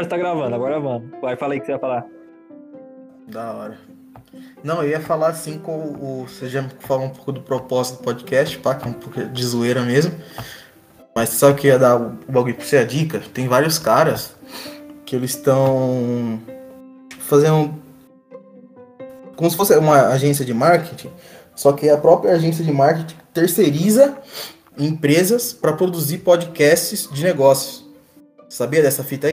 Mas tá gravando, agora vamos. Vai, fala aí que você vai falar. Da hora. Não, eu ia falar assim com o. Você já falou um pouco do propósito do podcast, pá, que é um pouco de zoeira mesmo. Mas sabe que ia dar o bagulho pra você a dica? Tem vários caras que eles estão fazendo como se fosse uma agência de marketing, só que a própria agência de marketing terceiriza empresas para produzir podcasts de negócios. Sabia dessa fita aí?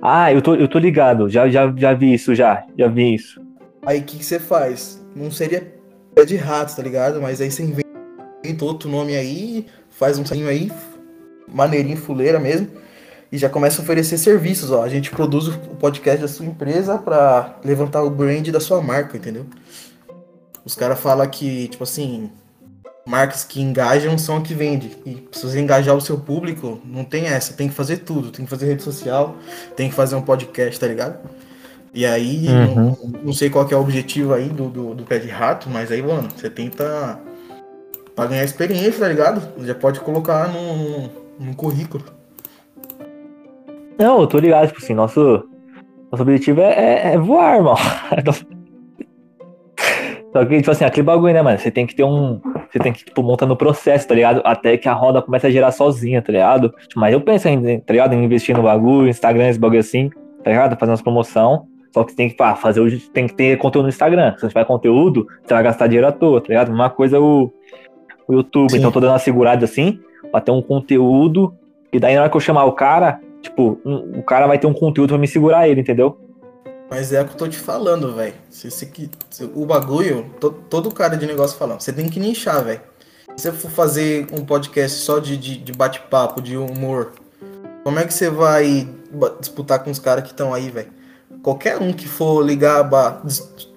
Ah, eu tô, eu tô ligado, já, já, já vi isso, já, já vi isso. Aí o que, que você faz? Não seria pé de rato, tá ligado? Mas aí você inventa outro nome aí, faz um sainho aí, maneirinho, fuleira mesmo, e já começa a oferecer serviços, ó. A gente produz o podcast da sua empresa para levantar o brand da sua marca, entendeu? Os caras falam que, tipo assim, marcas que engajam são a que vende. E se você engajar o seu público, não tem essa. Tem que fazer tudo. Tem que fazer rede social, tem que fazer um podcast, tá ligado? E aí, uhum. não, não, sei qual é o objetivo aí do, do, do, pé de rato, mas aí, mano, você tenta pra ganhar experiência, tá ligado? Já pode colocar no, no, no currículo. Não, eu tô ligado, tipo assim, nosso, nosso objetivo é, é, é voar, irmão. Só que, tipo assim, aquele bagulho, né, mano? Você tem que ter um. Você tem que, tipo, montar no processo, tá ligado? Até que a roda comece a girar sozinha, tá ligado? Mas eu penso em, tá ligado? Em investir no bagulho, Instagram, esse bagulho assim, tá ligado? Fazer umas promoção. Só que tem que pá, fazer o, tem que ter conteúdo no Instagram. Se você tiver conteúdo, você vai gastar dinheiro à toa, tá ligado? Uma coisa é o, o YouTube. Sim. Então tô dando uma segurada assim, pra ter um conteúdo. E daí na hora que eu chamar o cara, tipo, um, o cara vai ter um conteúdo pra me segurar ele, entendeu? Mas é o que eu tô te falando, velho. O bagulho, to, todo cara de negócio falando, você tem que nichar, velho. Se você for fazer um podcast só de, de, de bate-papo, de humor, como é que você vai disputar com os caras que estão aí, velho? Qualquer um que for ligar,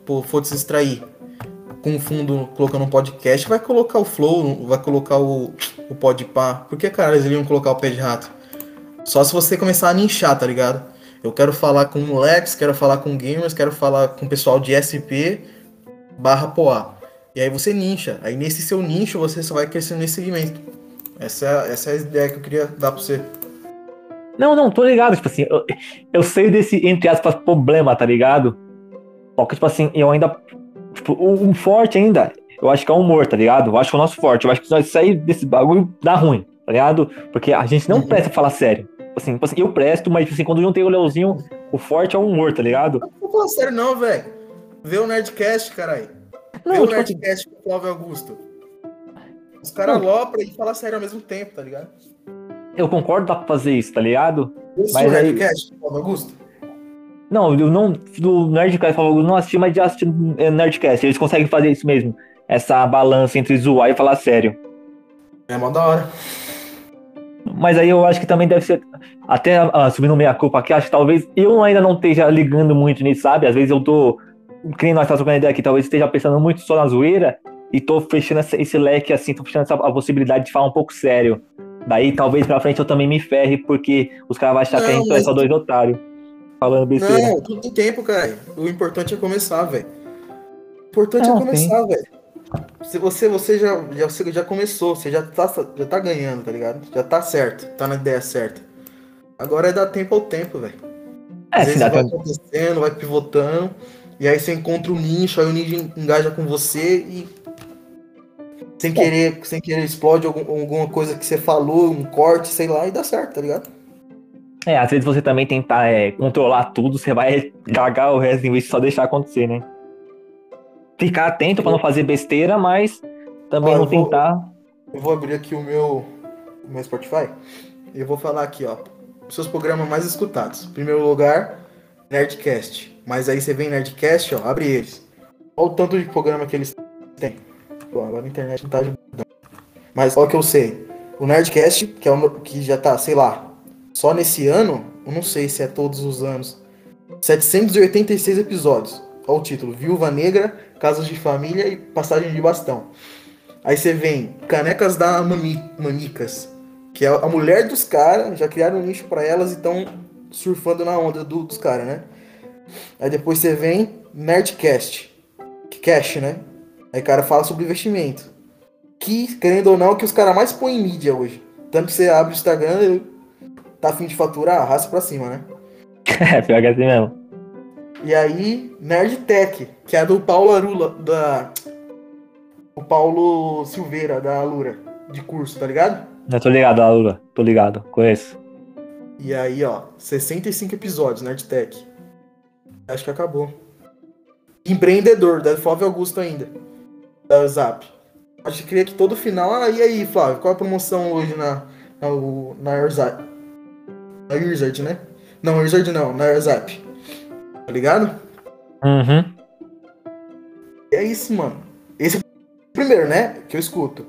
for se distrair com o fundo colocando um podcast, vai colocar o flow, vai colocar o, o podpar. Por que, cara, eles iriam colocar o pé de rato? Só se você começar a nichar, tá ligado? Eu quero falar com moleques, quero falar com gamers, quero falar com o pessoal de SP barra Poá. E aí você nicha. Aí nesse seu nicho você só vai crescendo nesse segmento. Essa, é, essa é a ideia que eu queria dar pra você. Não, não, tô ligado. Tipo assim, eu, eu sei desse, entre aspas, problema, tá ligado? Só que, tipo assim, eu ainda. Tipo, o forte ainda, eu acho que é o humor, tá ligado? Eu acho que é o nosso forte. Eu acho que nós sair desse bagulho dá ruim, tá ligado? Porque a gente não uhum. presta falar sério. Assim, tipo assim, eu presto, mas assim, quando juntei o Leozinho, o forte é o humor, tá ligado? Não tô sério não, velho. Vê o Nerdcast, caralho. Vê o tipo assim, Nerdcast com o Flávio Augusto. Os caras lopram e falam sério ao mesmo tempo, tá ligado? Eu concordo pra fazer isso, tá ligado? Esse mas o Nerdcast com o Flávio Augusto? Não, eu não. Do Nerdcast Flávio Augusto não assisti, mas já assisti é, Nerdcast. Eles conseguem fazer isso mesmo. Essa balança entre zoar e falar sério. É mó da hora. Mas aí eu acho que também deve ser. Até uh, subindo meia culpa aqui, acho que talvez eu ainda não esteja ligando muito nisso, sabe? Às vezes eu tô. Que nem nós estamos trocando ideia aqui, talvez esteja pensando muito só na zoeira e tô fechando esse, esse leque assim, tô fechando essa, a possibilidade de falar um pouco sério. Daí talvez pra frente eu também me ferre, porque os caras vão achar não, que a gente mas... é só dois otários. Falando besteira. Não, tudo tem tempo, cara. O importante é começar, velho. O importante não, é começar, velho. Se você, você já, já, você já começou, você já tá, já tá ganhando, tá ligado? Já tá certo, tá na ideia certa. Agora é dar tempo ao tempo, velho. É, Às vezes vai tempo. acontecendo, vai pivotando, e aí você encontra o um nicho, aí o nicho engaja com você e sem querer, sem querer explode algum, alguma coisa que você falou, um corte, sei lá, e dá certo, tá ligado? É, às vezes você também tentar é, controlar tudo, você vai cagar o resto em vez de só deixar acontecer, né? Ficar atento para não fazer besteira, mas também ó, não tentar. Eu vou abrir aqui o meu, o meu Spotify e eu vou falar aqui, ó, seus programas mais escutados. Em primeiro lugar, Nerdcast. Mas aí você vem Nerdcast, ó, abre eles. Olha o tanto de programa que eles têm. Pô, agora a internet não tá ajudando. Mas olha o que eu sei. O Nerdcast, que, é o, que já tá, sei lá, só nesse ano, eu não sei se é todos os anos, 786 episódios. Olha o título: Viúva Negra, Casas de Família e Passagem de Bastão. Aí você vem Canecas da Mami, Manicas, que é a mulher dos caras, já criaram um nicho para elas e estão surfando na onda do, dos caras, né? Aí depois você vem Nerdcast, que cash, né? Aí o cara fala sobre investimento. Que, querendo ou não, é que os caras mais põem em mídia hoje. Tanto que você abre o Instagram, tá afim de faturar, arrasta pra cima, né? É, pior que é assim mesmo. E aí, Nerd Tech, que é do Paulo Arula, da. O Paulo Silveira, da Alura, de curso, tá ligado? Eu tô ligado, Lula. Tô ligado, conheço. E aí, ó, 65 episódios, Nerd Tech. Acho que acabou. Empreendedor, da Flávio Augusto ainda. Da Zap. Acho que queria que todo final. Ah, e aí, Flávio, qual a promoção hoje na. Na, na Erzap? Na Wizard, né? Não, Wizard não, na Erzap. Tá ligado? Uhum. E é isso, mano. Esse é o primeiro, né? Que eu escuto.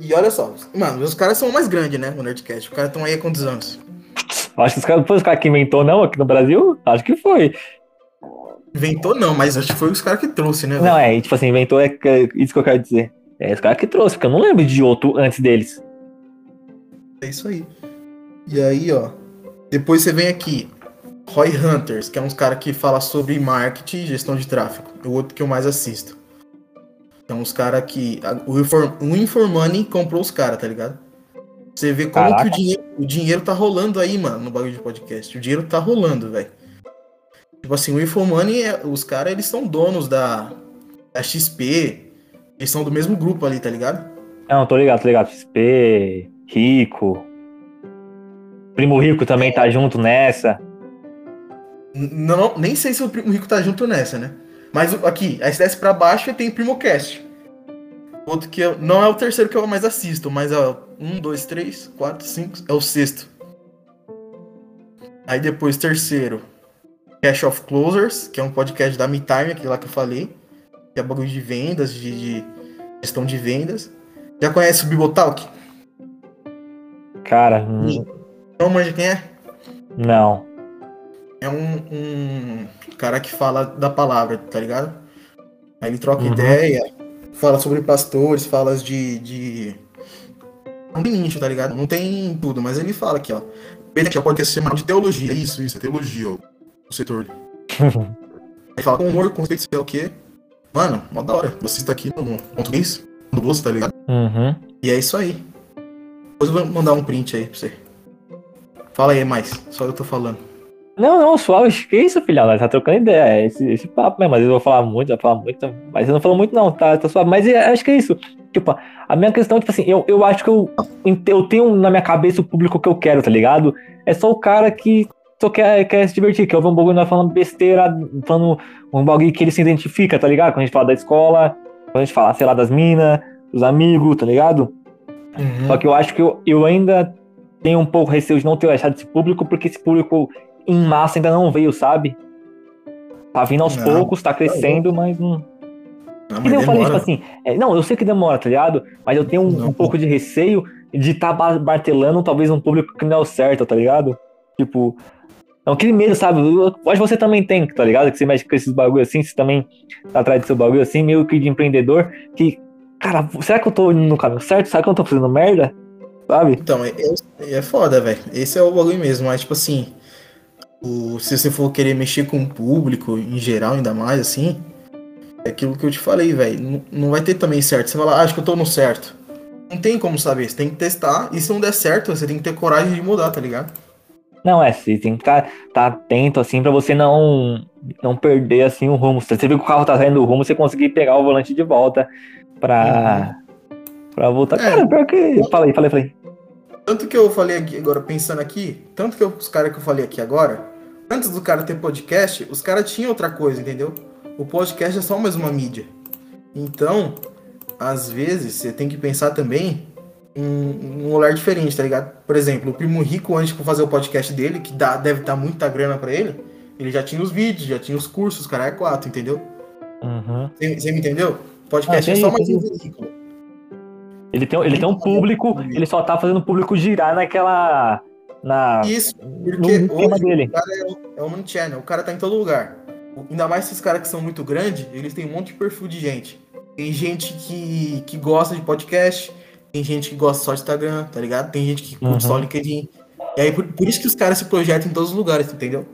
E, e olha só, mano, os caras são mais grandes, né? No Nerdcast. Os caras estão aí há quantos anos? Acho que os caras, foi os caras que inventou, não, aqui no Brasil? Acho que foi. Inventou não, mas acho que foi os caras que trouxe, né? velho? Não, é, tipo assim, inventou é que- isso que eu quero dizer. É os caras que trouxe, porque eu não lembro de outro antes deles. É isso aí. E aí, ó. Depois você vem aqui. Roy Hunters, que é uns cara que fala sobre marketing e gestão de tráfego. É o outro que eu mais assisto. É uns cara que. O, Inform, o Informoney comprou os caras, tá ligado? Você vê como Caraca. que o dinheiro, o dinheiro tá rolando aí, mano, no bagulho de podcast. O dinheiro tá rolando, velho. Tipo assim, o Informoney, é, os caras, eles são donos da, da XP. Eles são do mesmo grupo ali, tá ligado? Não, tô ligado, tô ligado. XP, Rico. Primo Rico também tá junto nessa. Não, nem sei se o Primo Rico tá junto nessa, né? Mas aqui, aí se desce pra baixo tem Primocast. Outro que eu, não é o terceiro que eu mais assisto, mas é um, dois, três, quatro, cinco, é o sexto. Aí depois terceiro, Cash of Closers, que é um podcast da MeTime, aquele lá que eu falei. Que é bagulho de vendas, de, de gestão de vendas. Já conhece o Bibotalk? Cara, Não manja quem é? não. É um, um cara que fala da palavra, tá ligado? Aí ele troca Uhum. ideia, fala sobre pastores, fala de. de... Não tem nicho, tá ligado? Não tem tudo, mas ele fala aqui, ó. Ele aqui, ó, pode ser chamado de teologia. Isso, isso, é teologia, ó, o setor. Aí fala com humor, com respeito, sei lá o quê. Mano, mó da hora. Você está aqui no português, no bolso, tá ligado? Uhum. E é isso aí. Depois eu vou mandar um print aí pra você. Fala aí mais, só eu tô falando. Não, não, suave, que isso, filhão? Nós tá trocando ideia. É esse, esse papo mesmo. Às vezes eu vou falar muito, vai falar muito, mas você não falou muito, não, tá, tá suave. Mas é, acho que é isso. Tipo, a minha questão, tipo assim, eu, eu acho que eu, eu tenho na minha cabeça o público que eu quero, tá ligado? É só o cara que só quer, quer se divertir, que eu vou um bagulho nós falando besteira, falando um bagulho que ele se identifica, tá ligado? Quando a gente fala da escola, quando a gente fala, sei lá, das minas, dos amigos, tá ligado? Uhum. Só que eu acho que eu, eu ainda tenho um pouco receio de não ter achado esse público, porque esse público em massa ainda não veio, sabe? Tá vindo aos Não, poucos, tá crescendo, mas não. Não, E mas eu falei, tipo assim, é, não, eu sei que demora, tá ligado? Mas eu tenho um, Não. um pouco de receio de estar tá martelando talvez um público que não é o certo, tá ligado? Tipo, é aquele medo, sabe? Que você também tem, tá ligado? Que você mexe com esses bagulho assim, você também tá atrás do seu bagulho assim, meio que de empreendedor, que, cara, será que eu tô indo no caminho certo? Será que eu tô fazendo merda? Sabe? Então, é- é foda, velho. Esse é o bagulho mesmo, mas tipo assim, o, se você for querer mexer com o público em geral, ainda mais assim, é aquilo que eu te falei, velho. Não, não vai ter também certo. Você fala, ah, acho que eu tô no certo. Não tem como saber, você tem que testar, e se não der certo, você tem que ter coragem de mudar, tá ligado? Não, é, você tem que estar tá, tá atento, assim, pra você não, não perder, assim, o rumo. Você vê que o carro tá saindo do rumo, você conseguir pegar o volante de volta pra, pra voltar. Uhum. É. Cara, pior que... Aí, fala aí. Tanto que eu falei aqui, agora pensando aqui, tanto que eu- os caras que eu falei aqui agora, antes do cara ter podcast, os caras tinham outra coisa, entendeu? O podcast é só mais uma mídia. Então, às vezes, você tem que pensar também em um olhar diferente, tá ligado? Por exemplo, o Primo Rico, antes de fazer o podcast dele, que dá, deve dar muita grana pra ele, ele já tinha os vídeos, já tinha os cursos, cara é quatro, entendeu? Uhum. Você me entendeu? Podcast Ah, é só mais um veículo. Ele tem, ele tem um público, ele só tá fazendo o público girar naquela... Na, Isso, no porque tema hoje dele. o cara é, o- é omnichannel, o cara tá em todo lugar. Ainda mais esses caras que são muito grandes, eles têm um monte de perfil de gente. Tem gente que, que gosta de podcast, tem gente que gosta só de Instagram, tá ligado? Tem gente que curte Uhum. só LinkedIn. E aí, por, por isso que os caras se projetam em todos os lugares, entendeu?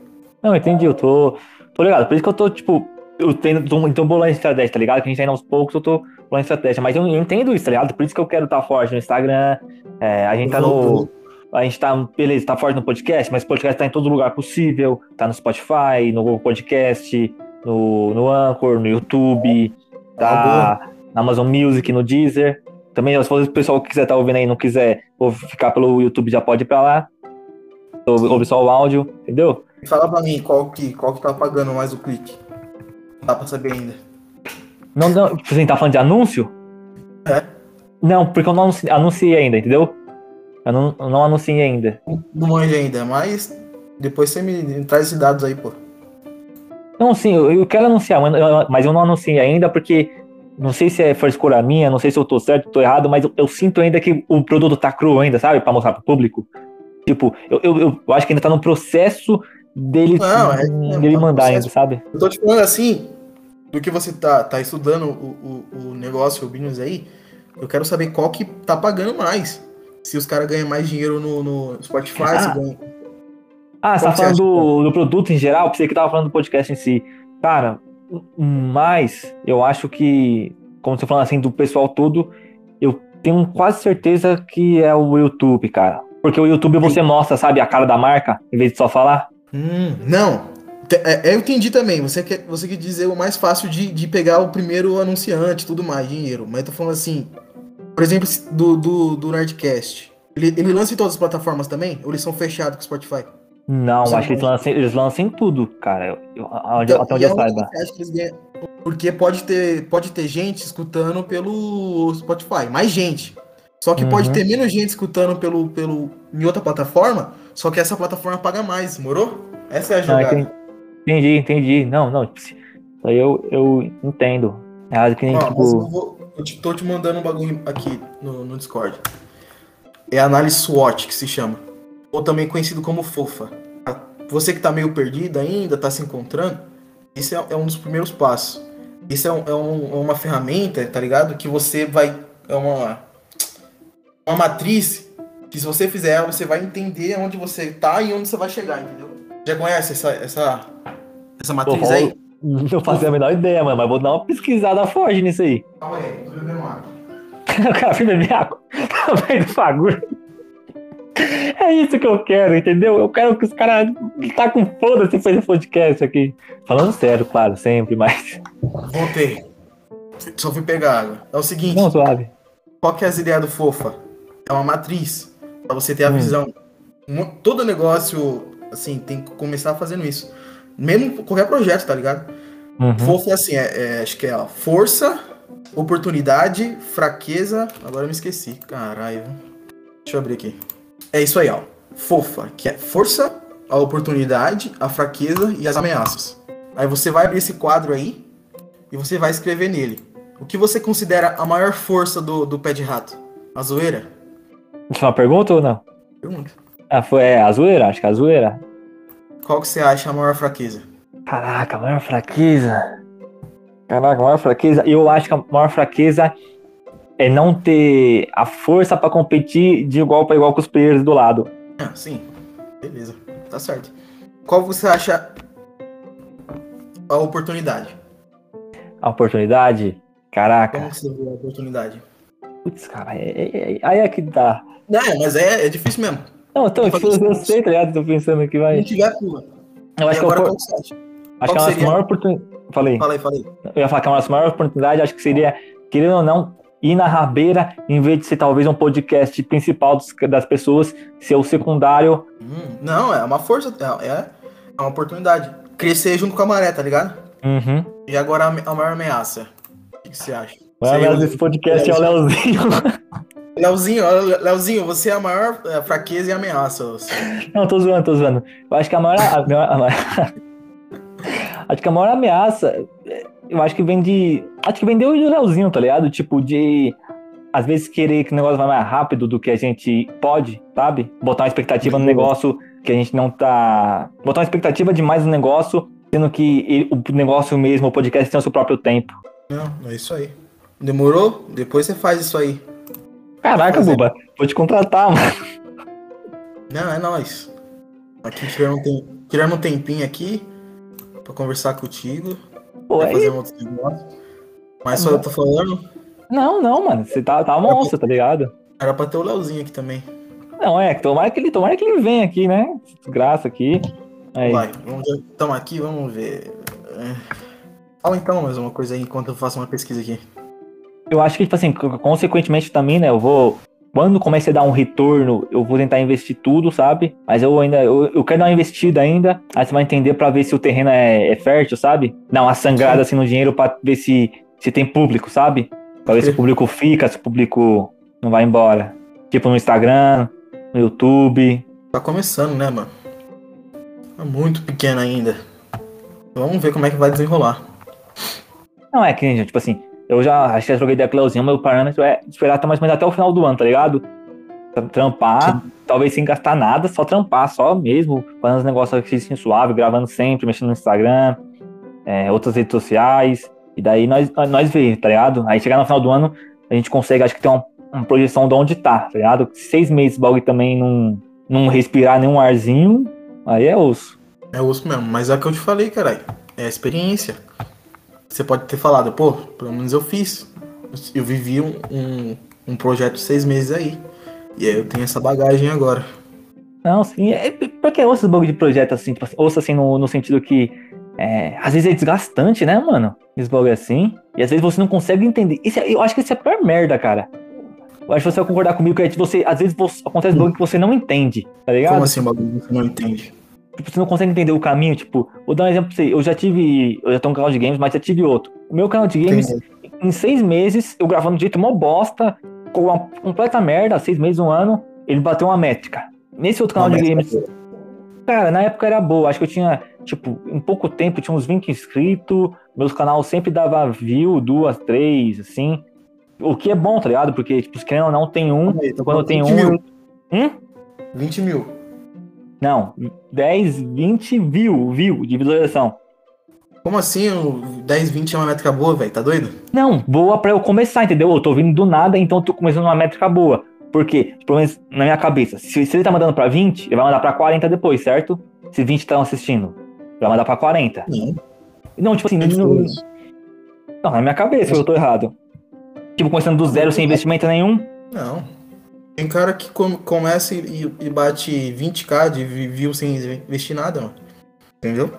Não, entendi, eu tô, tô ligado. Por isso que eu tô, tipo, eu tenho, tô, tô bolando estratégia, tá ligado? Que a gente tá indo aos poucos, eu tô bolando estratégia. Mas eu entendo isso, tá ligado? Por isso que eu quero estar forte no Instagram. É, a gente tá no. A gente tá, beleza, tá forte no podcast, mas o podcast tá em todo lugar possível. Tá no Spotify, no Google Podcast, no, no Anchor, no YouTube, tá na Amazon Music, no Deezer. Também, se o pessoal que quiser estar tá ouvindo aí não quiser ou ficar pelo YouTube, já pode ir pra lá. Ouve só o áudio, entendeu? Fala pra mim qual que, qual que tá pagando mais o clique. Não dá pra saber ainda. Não, não, você tá falando de anúncio? É. Não, porque eu não anunciei ainda, entendeu? Eu não, eu não anunciei ainda. Não manja ainda, mas depois você me traz esses dados aí, pô. Não, sim, eu, eu quero anunciar, mas eu não anunciei ainda porque não sei se é frescura minha, não sei se eu tô certo, tô errado, mas eu, eu sinto ainda que o produto tá cru ainda, sabe? Pra mostrar pro público. Tipo, eu, eu, eu acho que ainda tá no processo dele, não, é, é, dele mandar ainda, sabe? Eu tô te falando assim, do que você tá, tá estudando o, o, o negócio, o business aí, eu quero saber qual que tá pagando mais se os caras ganham mais dinheiro no, no Spotify, ah. se ganham. Ah, você tá falando do, do, produto em geral? Pensei que tava falando do podcast em si. Cara, mas eu acho que, como você falando assim, do pessoal todo, eu tenho quase certeza que é o YouTube, cara. Porque o YouTube você mostra, sabe, a cara da marca, em vez de só falar. Hum, não. É, eu entendi também. Você quer, você quer dizer o mais fácil de, de pegar o primeiro anunciante tudo mais, dinheiro. Mas eu tô falando assim, por exemplo, do, do, do Nerdcast. Ele, ele lança em todas as plataformas também? Ou eles são fechados com o Spotify? Não, Você acho que eles lançam, eles lançam em tudo, cara. Eu, onde, então, até onde eu saiba. Porque pode ter, pode ter gente escutando pelo Spotify, mais gente. Só que uhum. pode ter menos gente escutando pelo, pelo, em outra plataforma, só que essa plataforma paga mais, morou? Essa é a jogada. Não, entendi, entendi. Não, não. Isso aí eu, eu entendo. É que nem, Ó, tipo... eu, vou, eu te, tô te mandando um bagulho aqui no, no Discord. É análise SWOT que se chama. Ou também conhecido como FOFA. Você que tá meio perdido ainda, tá se encontrando, esse é, é um dos primeiros passos. Isso é, um, é, um, é uma ferramenta, tá ligado? Que você vai. É uma, uma matriz que se você fizer ela, você vai entender onde você tá e onde você vai chegar, entendeu? Já conhece essa, essa, essa matriz aí? Não fazia a menor ideia, mano, mas vou dar uma pesquisada forte nisso aí. Calma aí, tô bebendo água. o cara foi beber água. Também do fagulho. É isso que eu quero, entendeu? Eu quero que os caras tá com foda-se fazer podcast aqui. Falando sério, claro, sempre, mas. Voltei. Só fui pegar água. É o seguinte. Não, suave. Qual que é as ideias do Fofa? É uma matriz. Pra você ter a hum. visão. Todo negócio, assim, tem que começar fazendo isso. Mesmo qualquer projeto, tá ligado? Uhum. Fofa é assim, é, é, acho que é ó, força, oportunidade, fraqueza. Agora eu me esqueci. Caralho. Deixa eu abrir aqui. É isso aí, ó. Fofa, que é força, a oportunidade, a fraqueza e as ameaças. Aí você vai abrir esse quadro aí e você vai escrever nele. O que você considera a maior força do, do pé de rato? A zoeira? Isso é uma pergunta ou não? Pergunta. Ah, foi é, a zoeira? Acho que é a zoeira. Qual que você acha a maior fraqueza? Caraca, a maior fraqueza. Caraca, a maior fraqueza. Eu acho que a maior fraqueza é não ter a força para competir de igual para igual com os players do lado. Ah, sim. Beleza. Tá certo. Qual você acha a oportunidade? A oportunidade? Caraca. Como você vê a oportunidade? Putz, cara, é, é, é, aí é que dá. Não, mas é, é difícil mesmo. Não, então, tipo, eu sei, tá ligado? Tô pensando que vai. Se tiver, pula. Eu acho e que eu... Acho qual que é a maior oportunidade. Falei. Falei, falei. Eu ia falar que a nossa maior oportunidade, acho que seria, querendo ou não, ir na rabeira, em vez de ser talvez um podcast principal dos, das pessoas, ser o secundário. Hum, não, é uma força, é, é uma oportunidade. Crescer junto com a maré, tá ligado? Uhum. E agora a, a maior ameaça. O que, você acha? A maior ameaça desse podcast é, é o Leozinho. Leozinho, Leozinho, você é a maior é, fraqueza e ameaça. Não, tô zoando, tô zoando. Eu acho que a maior. A maior, a maior acho que a maior ameaça, eu acho que vem de. Acho que vem de Leozinho, tá ligado? Tipo, de. Às vezes querer que o negócio vá mais rápido do que a gente pode, sabe? Botar uma expectativa no negócio que a gente não tá. Botar uma expectativa demais no negócio, sendo que ele, o negócio mesmo, o podcast tem o seu próprio tempo. Não, é isso aí. Demorou? Depois você faz isso aí. Caraca, Buba, vou te contratar, mano. Não, é nóis. Aqui tirando um, tirando um tempinho aqui pra conversar contigo. Oi? fazer um outro negócio. Mas só eu tô falando. Não, não, mano. Você tá, tá monstro, tá ligado? Era pra ter o Leozinho aqui também. Não, é, tomara que ele, tomara que ele venha aqui, né? Desgraça aqui. Aí. Vai, vamos ver. Estamos aqui, vamos ver. É. Fala então mais uma coisa aí enquanto eu faço uma pesquisa aqui. Eu acho que, tipo assim, consequentemente também, né? Eu vou. Quando comece a dar um retorno, eu vou tentar investir tudo, sabe? Mas eu ainda. Eu, eu quero dar uma investida ainda. Aí você vai entender pra ver se o terreno é, é fértil, sabe? Dar uma sangrada assim no dinheiro pra ver se, se tem público, sabe? Pra ver se o público fica, se o público não vai embora. Tipo no Instagram, no YouTube. Tá começando, né, mano? Tá muito pequeno ainda. Vamos ver como é que vai desenrolar. Não, é que, tipo assim, eu já acho que já joguei o meu parâmetro é esperar até mais ou menos até o final do ano, tá ligado? Trampar, Sim. talvez sem gastar nada, só trampar, só mesmo, fazendo os negócios assim suave, gravando sempre, mexendo no Instagram, é, outras redes sociais, e daí nós, nós ver, tá ligado? Aí chegar no final do ano, a gente consegue, acho que ter uma, uma projeção de onde tá, tá ligado? Seis meses o bagulho também não, não respirar nenhum arzinho, aí é osso. É osso mesmo, mas é o que eu te falei, caralho. É a experiência. Você pode ter falado, pô, pelo menos eu fiz. Eu vivi um, um, um projeto seis meses aí. E aí eu tenho essa bagagem agora. Não, sim. É, porque eu ouço bagulho de projeto assim, tipo, ouço assim no, no sentido que é, às vezes é desgastante, né, mano? Esse bagulho assim. E às vezes você não consegue entender. Isso é, eu acho que isso é a pior merda, cara. Eu acho que você vai concordar comigo que é, você, às vezes você, acontece bagulho que você não entende, tá ligado? Como assim bagulho que você não entende? Tipo, você não consegue entender o caminho, tipo, vou dar um exemplo pra você. Eu já tive. Eu já tenho um canal de games, mas já tive outro. O meu canal de games, em seis meses, eu gravando de jeito mó bosta, com uma completa merda, seis meses, um ano, ele bateu uma métrica. Nesse outro canal uma de games. Cara, na época era boa. Acho que eu tinha, tipo, em pouco tempo, tinha uns 20 inscritos. Meus canal sempre dava view, duas, três, assim. O que é bom, tá ligado? Porque, tipo, se querendo ou não, tem um. Aí, quando tem um. Mil. Hum? 20 mil. Não, 10, 20 view, view de visualização. Como assim? O 10, 20 é uma métrica boa, velho? Tá doido? Não, boa pra eu começar, entendeu? Eu tô vindo do nada, então eu tô começando uma métrica boa. Porque, pelo menos na minha cabeça, se, se ele tá mandando pra 20, ele vai mandar pra 40 depois, certo? Se 20 estão assistindo, ele vai mandar pra 40. Não, não tipo assim, é não, não, na minha cabeça eu tô errado. Tipo, começando do zero sem investimento nenhum. Não. Tem cara que começa e, e bate 20k de view sem investir nada, mano. Entendeu?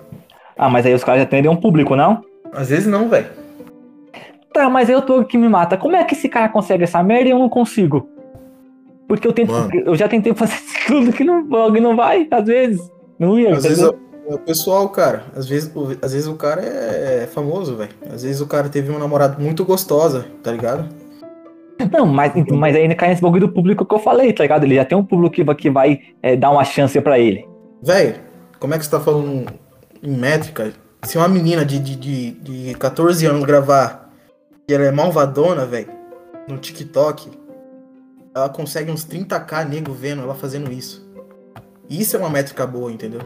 Ah, mas aí os caras já atendem um público, não? Às vezes não, velho. Tá, mas eu tô que me mata. Como é que esse cara consegue essa merda e eu não consigo? Porque eu tento. Mano. Eu já tentei fazer tudo que não, não vai, às vezes. Não ia. Às vezes é o pessoal, cara. Às vezes, às vezes o cara é famoso, velho. Às vezes o cara teve uma namorada muito gostosa, tá ligado? Não, mas, mas ainda cai nesse bagulho do público que eu falei, tá ligado? Ele já tem um público que, que vai é, dar uma chance para ele. Velho, como é que você tá falando em métrica? Se uma menina de, de, de, de 14 anos gravar e ela é malvadona, velho, no TikTok, ela consegue uns 30k nego vendo ela fazendo isso. Isso é uma métrica boa, entendeu?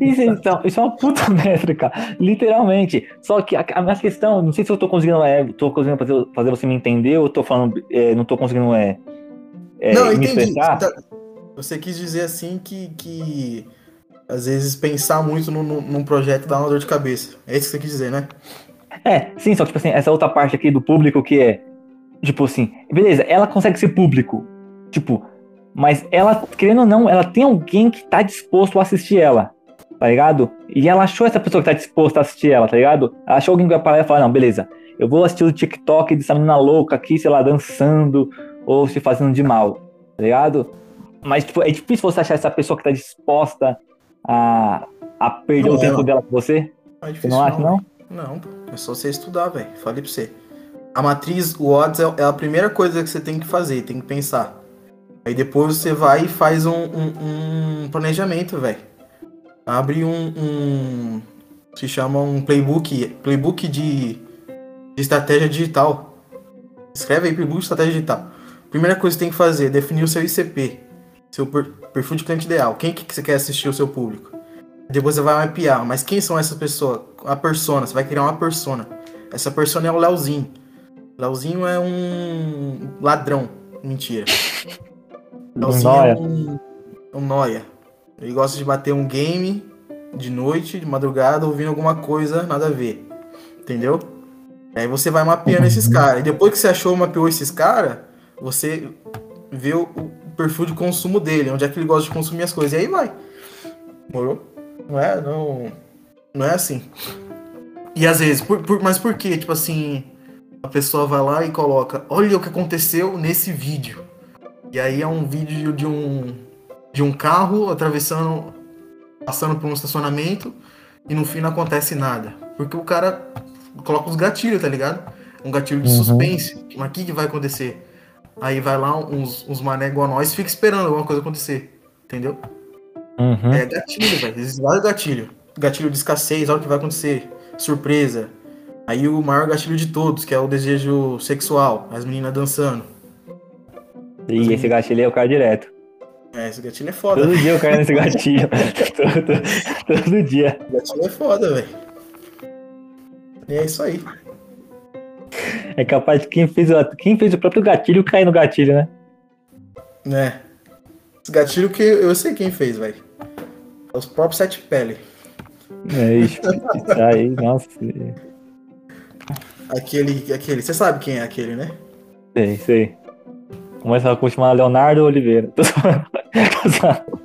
Isso, então, isso é uma puta métrica, literalmente. Só que a, a, minha questão, não sei se eu tô conseguindo, é, tô conseguindo fazer, fazer você me entender ou tô falando, é, não tô conseguindo é, é não, me entendi. expressar. Tá, você quis dizer assim que, que às vezes pensar muito no, no, num projeto dá uma dor de cabeça. É isso que você quis dizer, né? É, sim, só que tipo assim, essa outra parte aqui do público que é, tipo assim, beleza, ela consegue ser público. Tipo, mas ela, querendo ou não, ela tem alguém que tá disposto a assistir ela, tá ligado? E ela achou essa pessoa que tá disposta a assistir ela, tá ligado? Ela achou alguém que vai parar e falar, não, beleza, eu vou assistir o TikTok dessa menina louca aqui, sei lá, dançando ou se fazendo de mal, tá ligado? Mas tipo, é difícil você achar essa pessoa que tá disposta a, a perder não, o tempo dela com você. É difícil, você não acha, não? Não, é só você estudar, velho. Falei pra você. A matriz, o odds é, é a primeira coisa que você tem que fazer, tem que pensar. Aí depois você vai e faz um, um, um planejamento, velho. Abre um, um, Se chama um playbook. Playbook de, de estratégia digital. Escreve aí playbook de estratégia digital. Primeira coisa que você tem que fazer é definir o seu ICP. Seu perfil de cliente ideal. Quem que você quer assistir o seu público? Depois você vai mapear. Mas quem são essas pessoas? A persona. Você vai criar uma persona. Essa persona é o Leozinho. Leozinho é um ladrão. Mentira. Elzinho é um, um noia. Ele gosta de bater um game de noite, de madrugada, ouvindo alguma coisa, nada a ver. Entendeu? Aí você vai mapeando esses uhum. caras. E depois que você achou, mapeou esses caras, você o, o perfil de consumo dele, onde é que ele gosta de consumir as coisas. E aí vai. Morou? Não é, não, não é assim. E às vezes, por, por, mas por que? Tipo assim, a pessoa vai lá e coloca, olha o que aconteceu nesse vídeo. E aí é um vídeo de um de um carro atravessando, passando por um estacionamento e no fim não acontece nada. Porque o cara coloca os gatilhos, tá ligado? Um gatilho de Uhum. suspense. Mas o que, que vai acontecer? Aí vai lá uns, uns mané igual a nós e fica esperando alguma coisa acontecer. Entendeu? Uhum. É gatilho, velho. Existem vários gatilhos. Gatilho de escassez, olha o que vai acontecer. Surpresa. Aí o maior gatilho de todos, que é o desejo sexual. As meninas dançando. E esse gatilho aí eu caio direto. É, esse gatilho é foda. Todo dia eu caio nesse gatilho. todo, todo dia. Esse gatilho é foda, velho. E é isso aí. É capaz de quem fez, o- quem fez o próprio gatilho cair no gatilho, né? Né? Esse gatilho que eu sei quem fez, velho. É os próprios sete pele. É isso. Isso aí, nossa. Aquele, aquele. Você sabe quem é aquele, né? Sei, sei. Começa a chamar Leonardo Oliveira.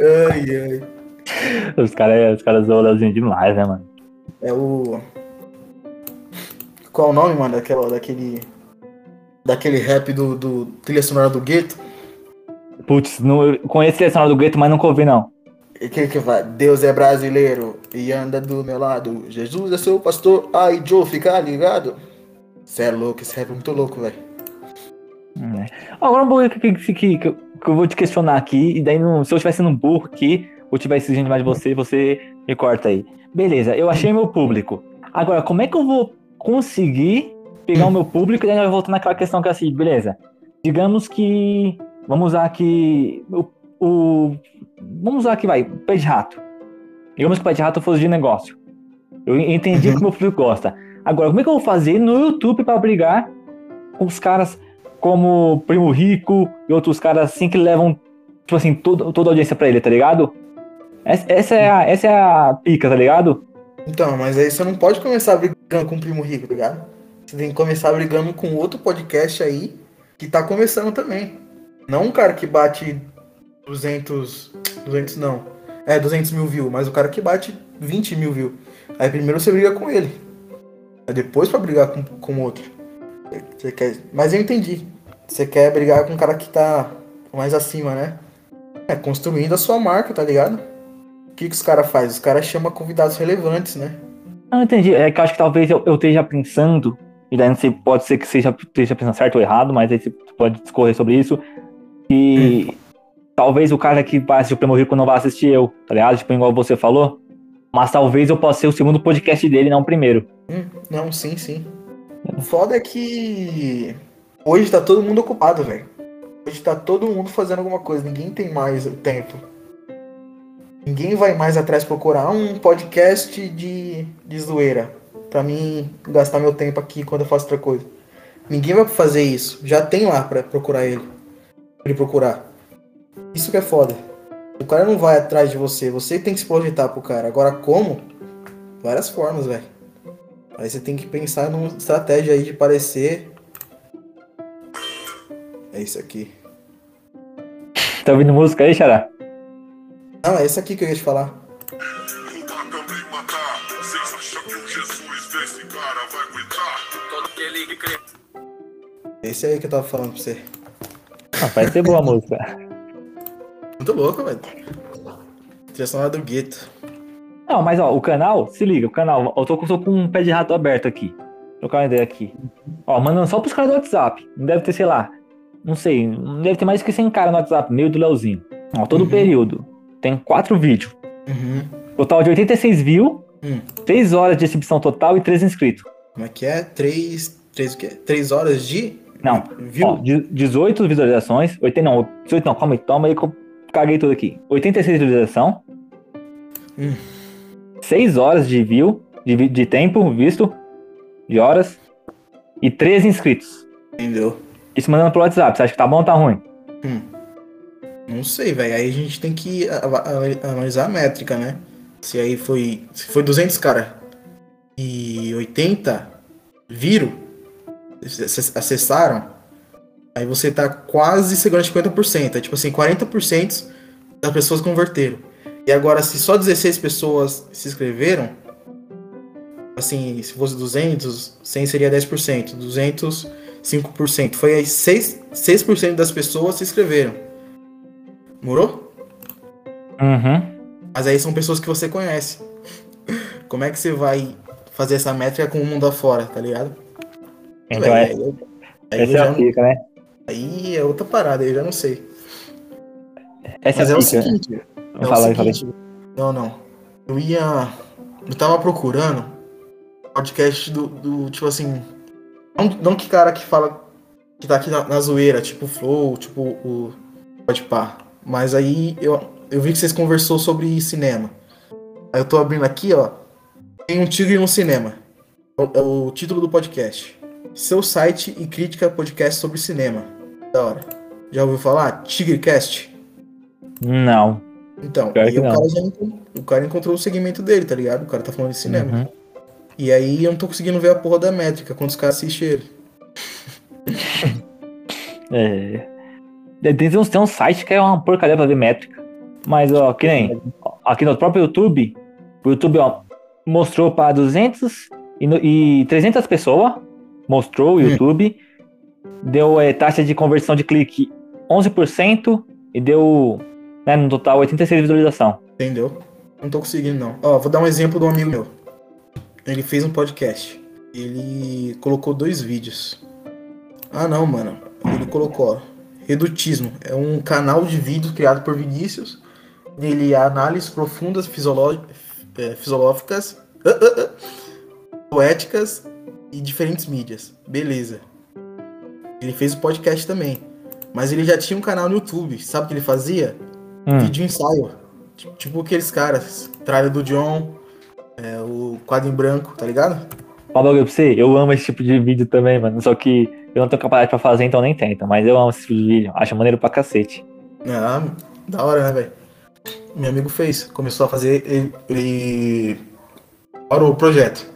Ai, ai. Os caras os cara zoam o Leozinho demais, né, mano? É o. Qual é o nome, mano? Daquela, daquele. Daquele rap do, do trilha sonora do gueto. Putz, não, conheço a seleção do gueto, mas nunca ouvi, não. E quem que vai? Deus é brasileiro e anda do meu lado. Jesus é seu pastor. Ai, Joe, fica ligado. Cê é louco, esse rap é muito louco, velho. É. Agora um bagulho que, que, que, que eu vou te questionar aqui, e daí não- se eu estiver sendo burro aqui, ou estiver exigindo mais de você, você me corta aí. Beleza, eu achei meu público. Agora, como é que eu vou conseguir pegar o meu público e daí vai voltar naquela questão que é assim, beleza. Digamos que. Vamos usar aqui. O, o- vamos usar aqui, vai, pé de rato. Digamos que o pé de rato fosse de negócio. Eu entendi que o meu público gosta. Agora, como é que eu vou fazer no YouTube para brigar com os caras como Primo Rico e outros caras assim que levam, tipo assim, todo, toda a audiência pra ele, tá ligado? Essa, essa é a, essa é a pica, tá ligado? Então, mas aí você não pode começar brigando com o primo rico, tá ligado? Você tem que começar brigando com outro podcast aí que tá começando também. Não um cara que bate 200. 200 não. É, 200 mil views, mas o cara que bate 20 mil views. Aí primeiro você briga com ele. Aí depois pra brigar com, com outro. Você quer... Mas eu entendi. Você quer brigar com um cara que tá mais acima, né? É, construindo a sua marca, tá ligado? O que, que os caras fazem? Os caras chamam convidados relevantes, né? Não entendi. É que eu acho que talvez eu, eu esteja pensando, e daí não sei, pode ser que seja, esteja pensando certo ou errado, mas aí você pode discorrer sobre isso. Que talvez o cara que vai assistir o Primo Rico não vá assistir eu, tá ligado? Tipo, igual você falou. Mas talvez eu possa ser o segundo podcast dele, não o primeiro. Hum, não, sim, sim. O foda é que hoje tá todo mundo ocupado, velho. Hoje tá todo mundo fazendo alguma coisa, ninguém tem mais tempo. Ninguém vai mais atrás procurar um podcast de, de zoeira. Pra mim gastar meu tempo aqui quando eu faço outra coisa. Ninguém vai fazer isso. Já tem lá pra procurar ele. Pra ele procurar. Isso que é foda. O cara não vai atrás de você. Você tem que se projetar pro cara. Agora como? Várias formas, velho. Aí você tem que pensar numa estratégia aí de parecer. É isso aqui. Tá ouvindo música aí, Xará? Não, é esse aqui que eu ia te falar. Vai. Esse aí que eu tava falando pra você. Ah, parece ser boa a música. Muito louco, velho. Trilha sonora do gueto. Não, mas ó, o canal, se liga, o canal, eu tô, com- tô com um pé de rato aberto aqui. Trocar uma ideia aqui. Ó, mandando só pros caras do WhatsApp. Não deve ter, sei lá, não sei, não deve ter mais que 100 caras no WhatsApp, meio do Leozinho. Ó, todo Uhum. período. Tem quatro vídeos. Uhum. Total de 86 views, Hum. 3 horas de exibição total e 3 inscritos. Como é que é? Três. Três o quê? Três horas de. Não, Viu? ó, de- 18 visualizações, 80, não, 18 não, calma aí, toma aí que eu caguei tudo aqui. 86 visualização, Hum. 6 horas de view, de, de tempo visto, de horas, e 13 inscritos. Entendeu? Isso mandando pro WhatsApp, você acha que tá bom ou tá ruim? Não sei, velho. Aí a gente tem que analisar a métrica, né? Se aí foi. Se foi 200 cara e 80 viram, ac- acessaram, Aí você tá quase segurando 50%. É tipo assim, 40% das pessoas converteram. E agora, se só 16 pessoas se inscreveram, assim, se fosse 200, 100 seria 10%. 200, 5%. Foi aí 6%, 6 das pessoas se inscreveram. Morou? Uhum. Mas aí são pessoas que você conhece. Como é que você vai fazer essa métrica com o mundo afora, tá ligado? Então é, aí, aí é a não- pica, né? aí é outra parada, eu já não sei. Essa Mas é é a o pica. seguinte, é o falar aí, seguinte. Não, não. Eu ia. Eu tava procurando podcast do, do tipo assim. Não, não que cara que fala que tá aqui na, na zoeira, tipo o Flow, tipo o Pode Pá. Mas aí eu, eu vi que vocês conversou sobre cinema. Aí eu tô abrindo aqui, ó. Tem um tigre no cinema. É o- é o título do podcast. Seu site e crítica podcast sobre cinema. Da hora. Já ouviu falar? Tigrecast? Não. Então, Pior e o cara, já o cara encontrou o segmento dele, tá ligado? O cara tá falando de cinema. Uhum. E aí eu não tô conseguindo ver a porra da métrica, quantos caras assistem ele. É. Tem um, tem um site que é uma porcaria pra ver métrica. Mas, ó, que nem. Aqui no próprio YouTube, o YouTube, ó, mostrou pra 200 e, no- e 300 pessoas. Mostrou o YouTube. Deu é, taxa de conversão de clique 11% e deu, né, no total, 86 visualização. Entendeu? Não tô conseguindo, não. Ó, vou dar um exemplo de um amigo meu. Ele fez um podcast. Ele colocou dois vídeos. Ah, não, mano. Ele colocou, ó. Redutismo. É um canal de vídeos criado por Vinícius. Ele análises profundas é, fisiológicas, ah, ah, ah, poéticas e diferentes mídias. Beleza. Ele fez o podcast também. Mas ele já tinha um canal no YouTube. Sabe o que ele fazia? Hum, Vídeo ensaio. Tipo, aqueles caras. Tralha do John, é, o quadro em branco, tá ligado? Fala pra você, eu amo esse tipo de vídeo também, mano. Só que eu não tenho capacidade pra fazer, então nem tento. Mas eu amo esse tipo de vídeo. Acho maneiro pra cacete. Ah, da hora, né, velho? Meu amigo fez. Começou a fazer. Ele. ele parou o projeto.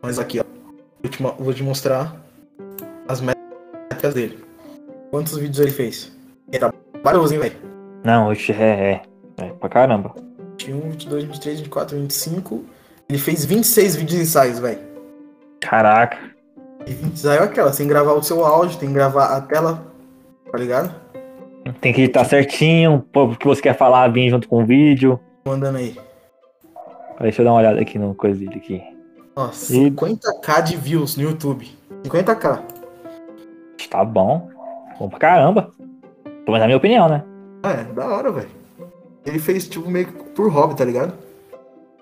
Mas aqui, ó. Vou te, vou te mostrar as métricas dele. Quantos vídeos ele fez? Ele trabalhoso, hein, velho? Não, oxe, é, é. É pra caramba. 21, 22, 23, 24, 25. Ele fez 26 vídeos ensaios, velho. Caraca. E vídeo ensaio é aquela, sem gravar o seu áudio, tem que gravar a tela, tá ligado? Tem que editar certinho, o que você quer falar vir junto com o vídeo. Mandando aí. Deixa eu dar uma olhada aqui no coisa dele aqui. Ó, 50k de views no YouTube. 50k. Tá bom. Bom pra caramba. Pelo menos na minha opinião, né? É, da hora, velho. Ele fez, tipo, meio que por hobby, tá ligado?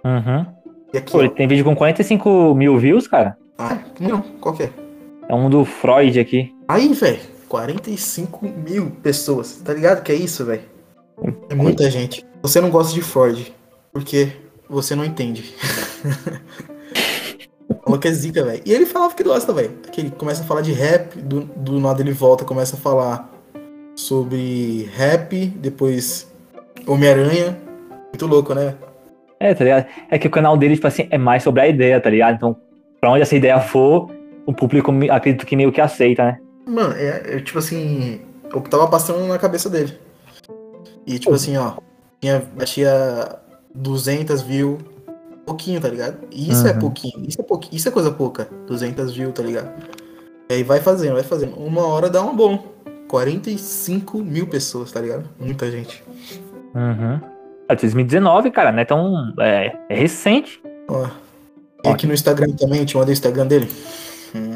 Uhum. E aqui, Pô, ele ó. tem vídeo com 45 mil views, cara. Ah, não, qual que é? É um do Freud aqui. Aí, velho, 45 mil pessoas. Tá ligado que é isso, velho? É muita gente. Você não gosta de Ford, porque você não entende. Falou que é zica, velho. E ele falava que gosta, velho. Que ele começa a falar de rap, do, do nada ele volta, começa a falar sobre rap, depois Homem-Aranha. Muito louco, né? É, tá ligado? É que o canal dele, tipo assim, é mais sobre a ideia, tá ligado? Então, pra onde essa ideia for, o público acredito que meio que aceita, né? Mano, é, é tipo assim, o que tava passando na cabeça dele. E tipo assim, ó, tinha, batia 200 views, pouquinho, tá ligado? E isso é Uhum. pouquinho, isso é pouquinho, isso é coisa pouca, 200 views, tá ligado? E aí vai fazendo, vai fazendo. Uma hora dá um bom. 45 mil pessoas, tá ligado? Muita gente. Uhum. É 2019, cara, né? Então, é, é recente. Ó. E aqui no Instagram também, te mandei o Instagram dele. Hum.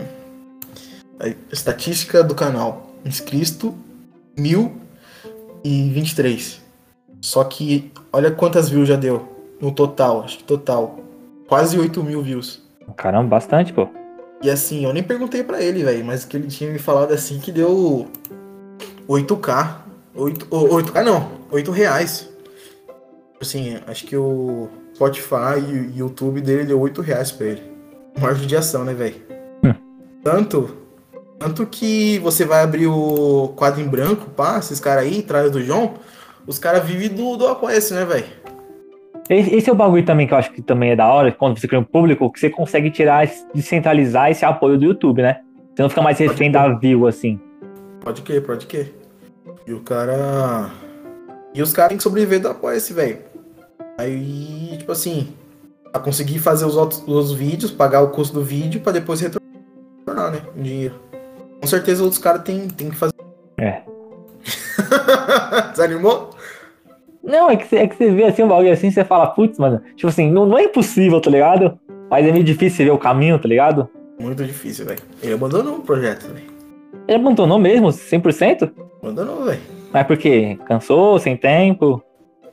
Estatística do canal. Inscrito 1023. Só que olha quantas views já deu no total, acho que total. Quase 8 mil views. Caramba, bastante, pô. E assim, eu nem perguntei pra ele, velho, mas que ele tinha me falado assim que deu 8k. 8, ô, 8k não, 8 reais. Assim, acho que o Spotify e o YouTube dele deu 8 reais pra ele. Uma judiação, né, velho? Hum. Tanto, tanto que você vai abrir o quadro em branco, pá, esses caras aí, trás do João, os caras vivem do, do Apoia-se, né, velho? Esse é o bagulho também que eu acho que também é da hora, quando você cria um público, que você consegue tirar, descentralizar esse apoio do YouTube, né? Você não fica mais refém da view, assim. Pode crer, pode crer. E o cara. E os caras têm que sobreviver do apoia-se, velho. Aí, tipo assim, pra conseguir fazer os outros os vídeos, pagar o custo do vídeo, pra depois retornar, né? O dinheiro. Com certeza outros caras têm tem que fazer. É. Desanimou? Não, é que, você- é que você vê assim um bagulho assim, você fala, putz, mano, tipo assim, não, não é impossível, tá ligado? Mas é meio difícil você ver o caminho, tá ligado? Muito difícil, velho. Ele abandonou o projeto, velho. Ele abandonou mesmo, 100%? Abandonou, velho. Mas por quê? Cansou, sem tempo?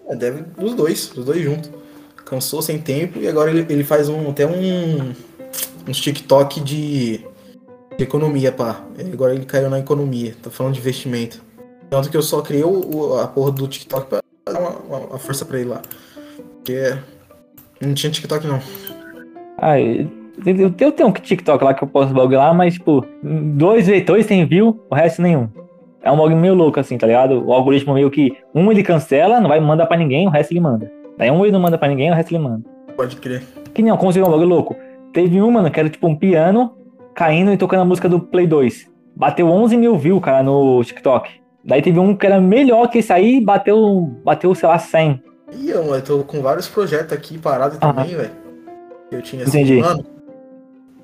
É, deve os dois, os dois juntos. Cansou sem tempo e agora ele, ele faz um, até um uns TikTok de, de economia, pá. Agora ele caiu na economia, tá falando de investimento. Tanto que eu só criei o- a porra do TikTok pra dar uma, uma- uma força pra ele lá. Porque não tinha TikTok não. Ah, eu, eu tenho um TikTok lá que eu bagulho lá, mas, tipo, dois vetores tem view, o resto nenhum. É um bagulho meio louco, assim, tá ligado? O algoritmo meio que um ele cancela, não vai mandar pra ninguém, o resto ele manda. Daí um ele não manda pra ninguém, o resto ele manda. Pode crer. Que nem, conseguiu um bagulho louco. Teve um, mano, que era tipo um piano caindo e tocando a música do Play 2. Bateu 11 mil views, cara, no TikTok. Daí teve um que era melhor que esse aí, bateu, bateu, sei lá, 100. Ih, eu, eu tô com vários projetos aqui parados Ah. também, velho. Eu tinha assim, Entendi. mano.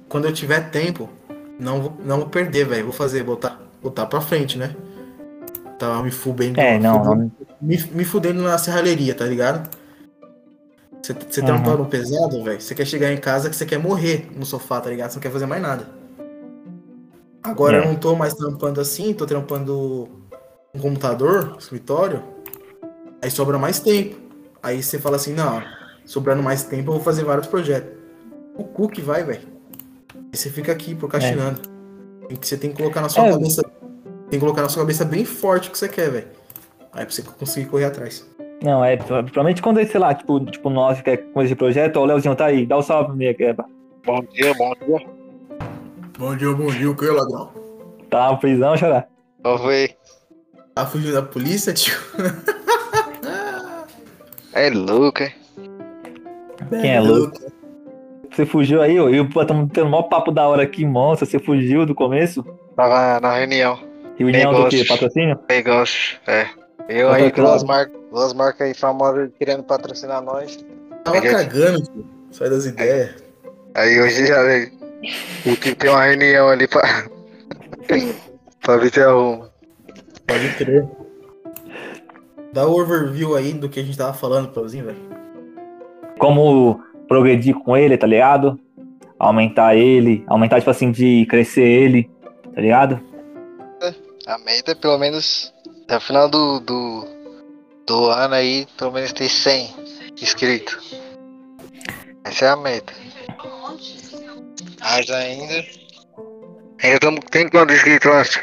Quando eu tiver tempo, não vou, não vou perder, velho. Vou fazer, botar, botar pra frente, né? Tava me fudendo. É, não, fudendo-. Me, me fudendo na serralheria, tá ligado? Você Uhum. trampando pesado, velho. Você quer chegar em casa que você quer morrer no sofá, tá ligado? Você não quer fazer mais nada. Agora É. eu não tô mais trampando assim, tô trampando um computador, escritório. Aí sobra mais tempo. Aí você fala assim, não, sobrando mais tempo eu vou fazer vários projetos. O cu que vai, velho. Aí você fica aqui procrastinando. E que você tem que colocar na sua É. cabeça. Tem que colocar na sua cabeça bem forte o que você quer, velho. Aí pra você conseguir correr atrás. Não, é, principalmente quando, sei lá, tipo, tipo nós que quer com esse projeto, ó, o Leozinho tá aí, dá o salve pra mim aqui, Eba. Bom dia, bom dia. Bom dia, bom dia, o que, ladrão? Tá na prisão, chorar. Oi. Tá fugindo da polícia, tio? É louco, hein? Quem é louco? Você fugiu aí, ó, e estamos tendo o maior papo da hora aqui, monstro, você fugiu do começo? Tava na reunião. Reunião do quê? Patrocínio? Negócio. É. Eu aí, claro. duas marcas, duas marcas aí famosas querendo patrocinar nós. Tava Peguei. cagando, tio. Sai das ideias. Aí hoje já o que tem uma reunião ali pra. pra ver se arruma. Pode crer. Dá o overview aí do que a gente tava falando, Pauzinho, velho. Como progredir com ele, tá ligado? Aumentar ele, aumentar, tipo assim, de crescer ele, tá ligado? A meta é pelo menos até o final do, do, do ano aí, pelo menos ter 100 inscritos. Essa é a meta. Mas ainda. Ainda estamos. Tem quantos inscritos, Lance?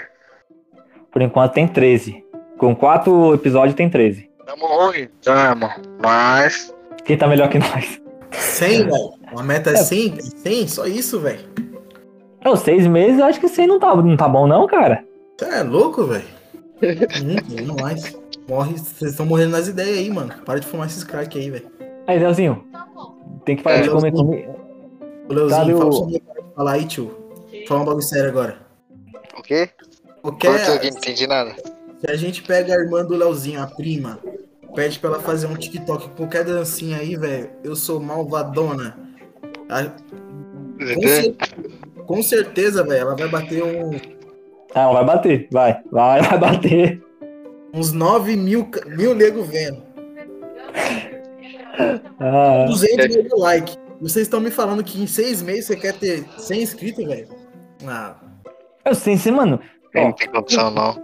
Por enquanto tem 13. Com quatro episódios tem 13. Tamo ruim. Tamo. Mas. Quem tá melhor que nós? 100, velho. Uma meta é 100? 100? Só isso, velho. É, os seis meses, eu acho que 100 não tá, não tá bom não, cara. Você é louco, velho? Hum, não mais. Morre, vocês estão morrendo nas ideias aí, mano. Para de fumar esses crack aí, velho. Aí, Leozinho, tem que parar É, de comer comigo. Ô, Leozinho, Cadê fala o- o falar aí, tio. Fala um bagulho sério agora. O quê? Cortou aqui, não entendi nada. Se a gente pega a irmã do Leozinho, a prima, pede pra ela fazer um TikTok com qualquer dancinha aí, velho, eu sou malvadona. Com, cer- com certeza, velho, ela vai bater um- Ah, vai bater, vai, vai, vai bater. uns 9 mil, mil nego vendo. Ah, 200 mil like. E vocês estão me falando que em seis meses você quer ter 100 inscritos, velho? Ah, eu sei, sim, mano. Não tem condição, não.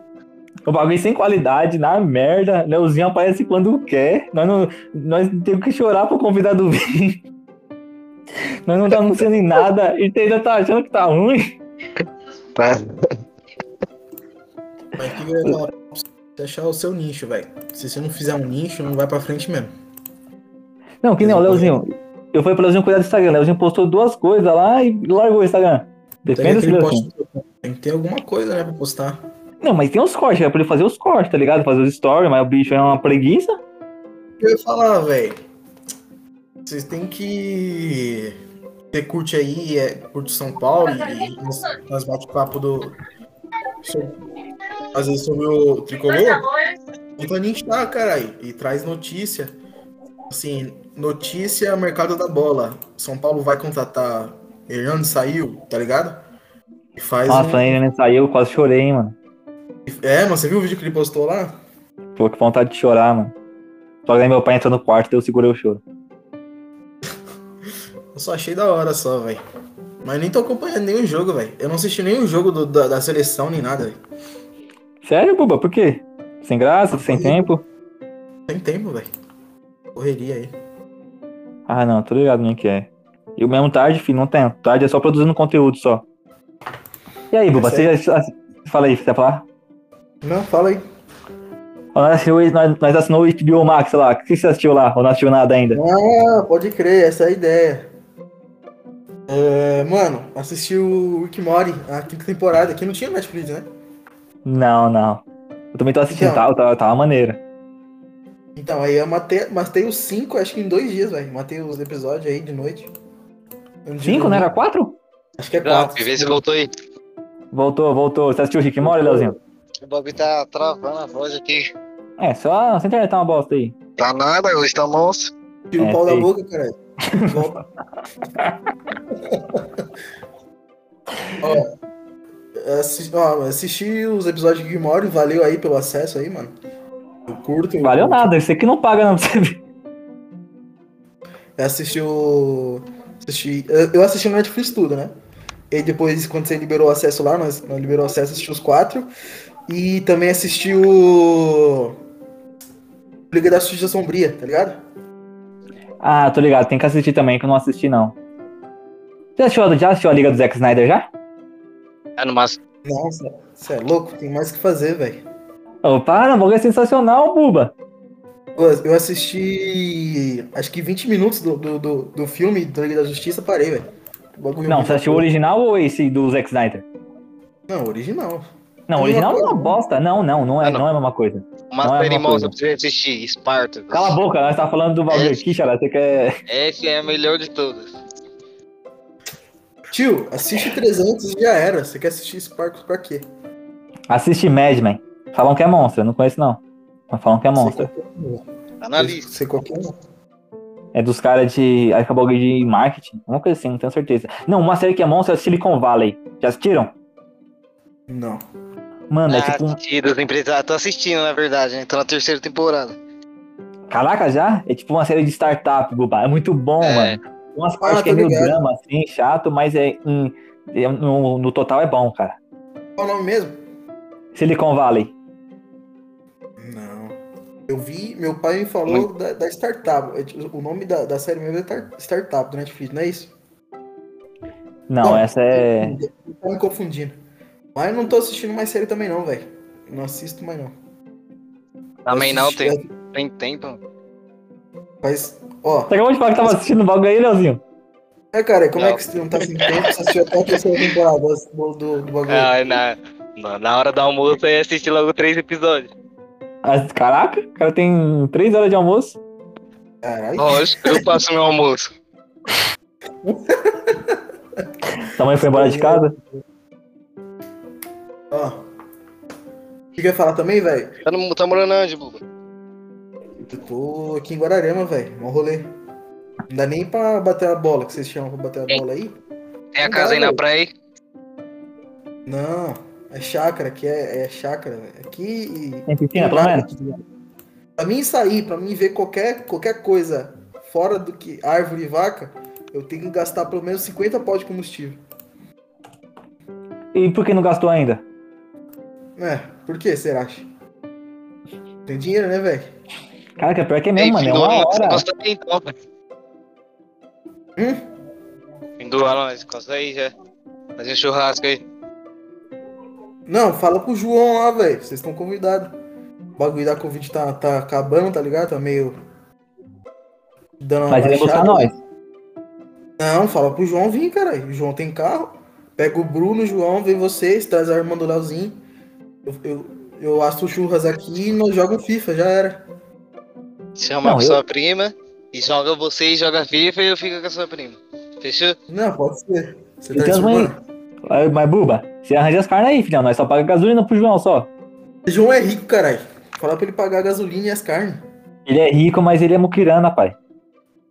O bagulho sem qualidade, na merda. Leozinho aparece quando quer. Nós, não, nós temos que chorar pro convidado vir. Nós não tá anunciando em nada e você ainda tá achando que tá ruim. Tá? mas que eu ia falar pra você achar o seu nicho, velho. Se você não fizer um nicho, não vai pra frente mesmo. Não, que nem o Leozinho. Eu falei pro Leozinho cuidar do Instagram. Leozinho postou duas coisas lá e largou o Instagram. Esse aquele Leozinho. post- tem que ter alguma coisa, né, pra postar. Não, mas tem os cortes, é pra ele fazer os cortes, tá ligado? Fazer os stories, mas o bicho é uma preguiça. Eu ia falar, velho. Vocês têm que. Você curte aí, é, curte São Paulo e nós, bate-papo do. às vezes sobre o tricolor, entra no Insta, caralho, e traz notícia. Assim, notícia mercado da bola. São Paulo vai contratar Hernando saiu, tá ligado? E faz Nossa, um... nem saiu, quase chorei, hein, mano. É, mano, você viu o vídeo que ele postou lá? Pô, que vontade de chorar, mano. Só que aí meu pai entrou no quarto e eu segurei o choro. Eu só achei da hora só, velho. Mas nem tô acompanhando nenhum jogo, velho. Eu não assisti nenhum jogo do- da, da seleção nem nada, velho. Sério, Buba? Por quê? Sem graça, sem tempo? Tem tempo, velho. Correria aí. Ah, não, tô ligado nem que é. E o mesmo tarde, filho, não tem. Tarde é só produzindo conteúdo só. E aí, Buba, você já. Fala aí, você quer falar? Não, fala aí. Ó, Nós, assistiu- nós, nós assinou o HBO Max lá. O que você assistiu lá? Ou não assistiu nada ainda? Ah, pode crer, essa é a ideia. É, mano, assisti o Rick Mori, a quinta temporada, que não tinha Netflix, né? Não, não. Eu também tô assistindo, Então. tá, tá, tá uma maneira. Então, aí eu matei, matei os cinco, acho que em dois dias, velho. Matei os episódios aí de noite. Não Cinco, não era quatro? Acho que é Não, quatro. vê se voltou aí. Voltou, voltou. Você assistiu o Rick Morty, Leozinho? O bagulho tá travando a voz aqui. É, só a internet tá uma bosta aí. Tá nada, hoje tá monstro. Tira o É, pau da boca, caralho. Volta. ó, assi- ó, assisti os episódios de Morty, valeu aí pelo acesso aí, mano. Eu curto. eu- Valeu nada, você que não paga não pra você ver. Eu assisti o. Assisti, eu- assisti no Netflix tudo, né? E depois, quando você liberou o acesso lá, nós, nós liberou o acesso, assisti os quatro. E também assisti o. Liga da Justiça Sombria, tá ligado? Ah, tô ligado, tem que assistir também, que eu não assisti não. Você assistiu, já assistiu a Liga do Zack Snyder já? É no máximo. Nossa, você é louco, tem mais o que fazer, velho. Ô, para, o bagulho é sensacional, Buba. Eu assisti acho que 20 minutos do, do, do, do filme da Liga da Justiça, parei, velho. Bagulho Não, você assistiu o original ou esse do Zack Snyder? Não, original. Não, É original é uma bosta. Não, não, não é, Ah, não. não é a mesma coisa. Uma Não é a série mesma monstra coisa. pra você assistir, Spartacus. Cala a boca, nós tá falando do bagulho É. aqui, Xará. Você quer. Essa é a melhor de todas. Tio, assiste 300 e já era. Você quer assistir Sparks pra quê? Assiste Mad Men. Falam que é monstro, eu não conheço não. Mas falam que é monstro. Sei qualquer um. Tá na lista. Sei qualquer um. É dos caras de. Que é bagulho de marketing. Uma coisa assim, não tenho certeza. Não, uma série que é monstro é Silicon Valley. Já assistiram? Não. Mano, é ah, tipo um. assistido, os empresários. Tô assistindo, na verdade, né? Tô na terceira temporada. Caraca, já? É tipo uma série de startup, Buba. É muito bom, É. mano. Tem umas partes tô que é meio ligado. drama, assim, chato, mas é, em- é- no, no total é bom, cara. Qual o nome mesmo? Silicon Valley. Não. Eu vi, meu pai me falou da, da Startup. É, tipo, O nome da, da série mesmo é Tar- Startup do Netflix, não é isso? Não, Não. essa é. Tá me confundindo. Mas eu não tô assistindo mais série também não, velho. Não assisto mais não. Também não, assisti- tem, tem tempo. Mas, ó, Você acabou de falar que tava assistindo o bagulho aí, Leozinho? é, cara, como é Não. que você não tá sem tempo? Você assistiu até a terceira temporada do, do, do bagulho. Ah, na, na, na hora do almoço eu ia assistir logo três episódios. Ah, Caraca, o cara tem três horas de almoço. Caralho. Lógico, eu faço meu almoço. Sua mãe foi embora de casa? Ó. O que quer falar também, velho? Tá, no, tá morando onde, Buba? Eu tô aqui em Guararema, velho. Mó rolê. Não dá nem pra bater a bola, que vocês chamam pra bater a Ei. bola aí. Tem a Não casa dá, aí na praia aí? Não, é chácara, aqui é, é chácara, velho. Aqui. Tem piscina, pelo menos? Pra mim sair, pra mim ver qualquer, qualquer coisa fora do que árvore e vaca, eu tenho que gastar pelo menos 50 pau de combustível. E por que não gastou ainda? É, por que será? acha? Tem dinheiro, né, velho? Cara, que é pior que é mesmo, mano. É uma hora. encosta aí, então. Hum? Fim do ano, nós encosta aí já. Fazer um churrasco aí. Não, fala pro João lá, velho. Vocês estão convidados. O bagulho da Covid tá, tá acabando, tá ligado? Tá meio. Dando Mas ele buscar nós. Não, fala pro João vir, caralho. O João tem carro. Pega o Bruno, o João, vem vocês, traz a irmã do Leozinho. Eu, eu, eu asso churras aqui e nós jogamos FIFA, já era. Chama Não, a eu- sua prima e joga você e joga FIFA e eu fico com a sua prima. Fechou? Não, pode ser. Você tá tem as mães- desculpando? Aí, Mas, Buba, você arranja as carnes aí, filhão. Nós só paga gasolina pro João só. João é rico, caralho. Fala pra ele pagar a gasolina e as carnes. Ele é rico, mas ele é muquirana, pai.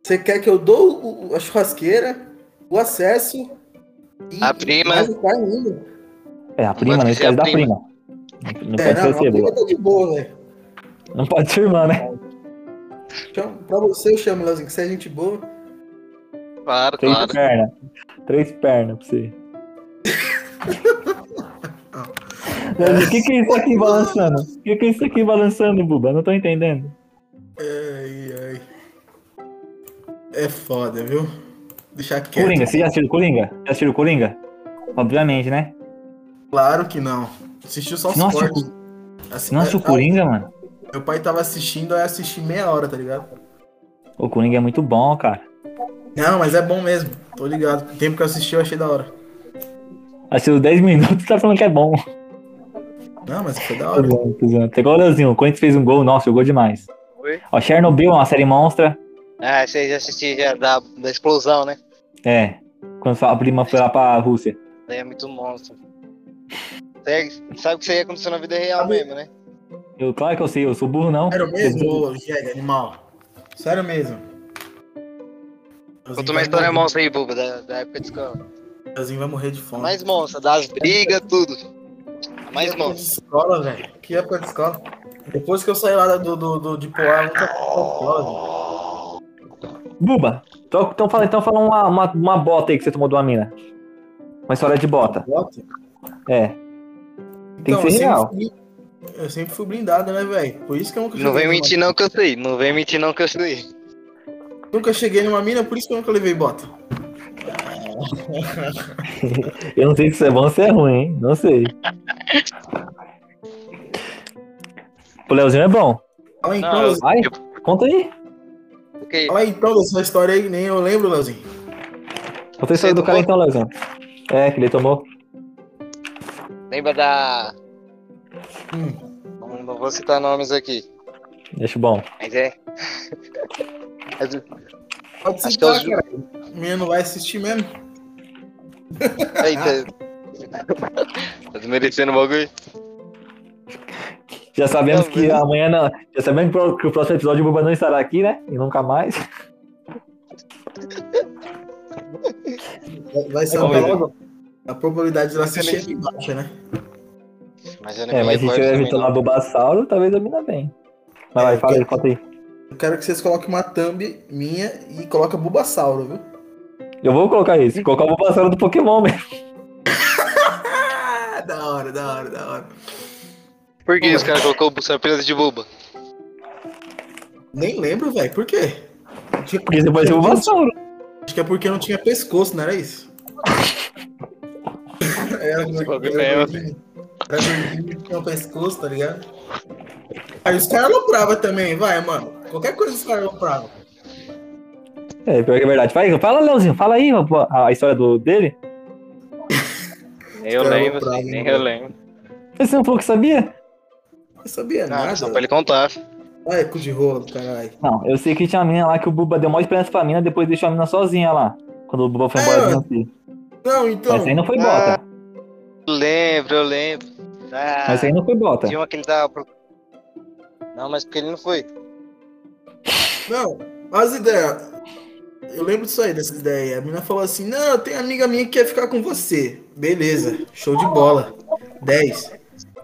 Você quer que eu dou o- a churrasqueira, o acesso e A prima. mais o carne ainda? É, a prima, não esquece da prima. prima. Não, não É, pode não, ser a prima cedo. tá de boa, velho. Não pode ser irmã, né? Pra você eu chamo, Leozinho, que você é gente boa. Claro, Três claro. pernas. Três pernas pra você. O que, que é isso aqui balançando? O que, que é isso aqui balançando, Buba? Não tô entendendo. Ai, ai. É foda, viu? Deixar quieto. Coringa, você já assistiu Coringa? Já assistiu Coringa? Obviamente, né? Claro que não. Assistiu só os assistiu, cortes. Assi- não assistiu ah, Coringa, mano? Meu pai tava assistindo, aí eu assisti meia hora, tá ligado? O Coringa é muito bom, cara. Não, mas é bom mesmo. Tô ligado. O tempo que eu assisti eu achei da hora. Assistiu 10 minutos tá falando que é bom. Não, mas foi da hora. Tem igual o Leozinho, o Corinthians fez um gol, nossa, jogou demais. Oi? Ó, Chernobyl é uma série monstra. Ah, você já assistiu já da, da explosão, né? É. Quando a prima foi lá pra Rússia. Daí é muito monstro. Você sabe que isso aí aconteceu na vida real mesmo, né? Eu, claro que eu sei, eu sou burro, não. Sério mesmo, jegue, animal? Sério mesmo. Conta uma história monstra aí, Buba, da, da época de escola. Leozinho vai morrer de fome. mais monstra, das brigas, tudo. Mais Que época de monstra. escola, velho. Que época de escola. Depois que eu saí lá do, do, do, de Poá, eu nunca escola. Buba, então, então fala, então fala uma, uma, uma bota aí que você tomou de uma mina. Uma história de bota. Bota. É. Tem Então, que ser eu real. sempre fui- Eu sempre fui blindado, né, velho? Por isso que eu nunca Não vem mentir não que eu sei. Não vem mentir não que eu sei. Nunca cheguei numa mina, por isso que eu nunca levei bota. Eu não sei se isso é bom ou se é ruim, hein? Não sei. O Leozinho é bom. Fala então, Não, Leozinho. Vai, eu- conta aí. Ok. Fala então dessa história aí, nem eu lembro, Leozinho. Conta a história do cara então, Leozinho. É, que ele tomou. Lembra da. Hum. Não, não vou citar nomes aqui. Acho bom. Mas é. Mas- Pode Acho que citar, eu ju- cara. O menino não vai assistir mesmo. Aí, tá. Tá desmerecendo o bagulho? Já sabemos Não, que mas- amanhã não. Já sabemos que o- que próximo episódio o Buba não estará aqui, né? E nunca mais. Vai- ser ver. logo. A probabilidade de ela assistir é baixa, né? Mas eu não É, me mas se tiver evitando a Bulbasauro, talvez a mina bem. Vai lá, É, fala aí, conta aí. Eu quero que vocês coloquem uma thumb minha e coloca Bulbasauro, viu? Eu vou colocar isso. Colocar o Bulbasauro do Pokémon mesmo. Da hora, da hora, da hora. Por que os caras colocou apenas de boba? Nem lembro, velho. Por quê? Tinha- Porque você pode ser o Bulbasauro. Acho que é porque não tinha pescoço, não era isso? Era, era é gordinho. Era gordinho, tinha um pescoço, tá ligado? Aí os caras alopravam também, vai, mano. Qualquer coisa os caras alopravam. É, pior que é verdade. Fala, fala Leozinho, fala aí a, a história do, dele. Nem eu lembro, nem eu lembro. Você não falou que sabia? Eu sabia Não, nada. só pra ele contar. Ai, cu de rola do caralho. Não, eu sei que tinha uma menina lá que o Buba deu maior esperança pra mina, depois deixou a mina sozinha lá. Quando o Buba foi É, embora mano. do. Não, então. Mas aí não foi Ah. bota. Lembro, eu lembro. Ah, Mas aí não foi bota. tinha uma que ele tava. pro- Não, mas porque ele não foi. Não, as ideias. Eu lembro disso aí, dessa ideia. A menina falou assim: Não, tem amiga minha que quer ficar com você. Beleza, show de bola. 10.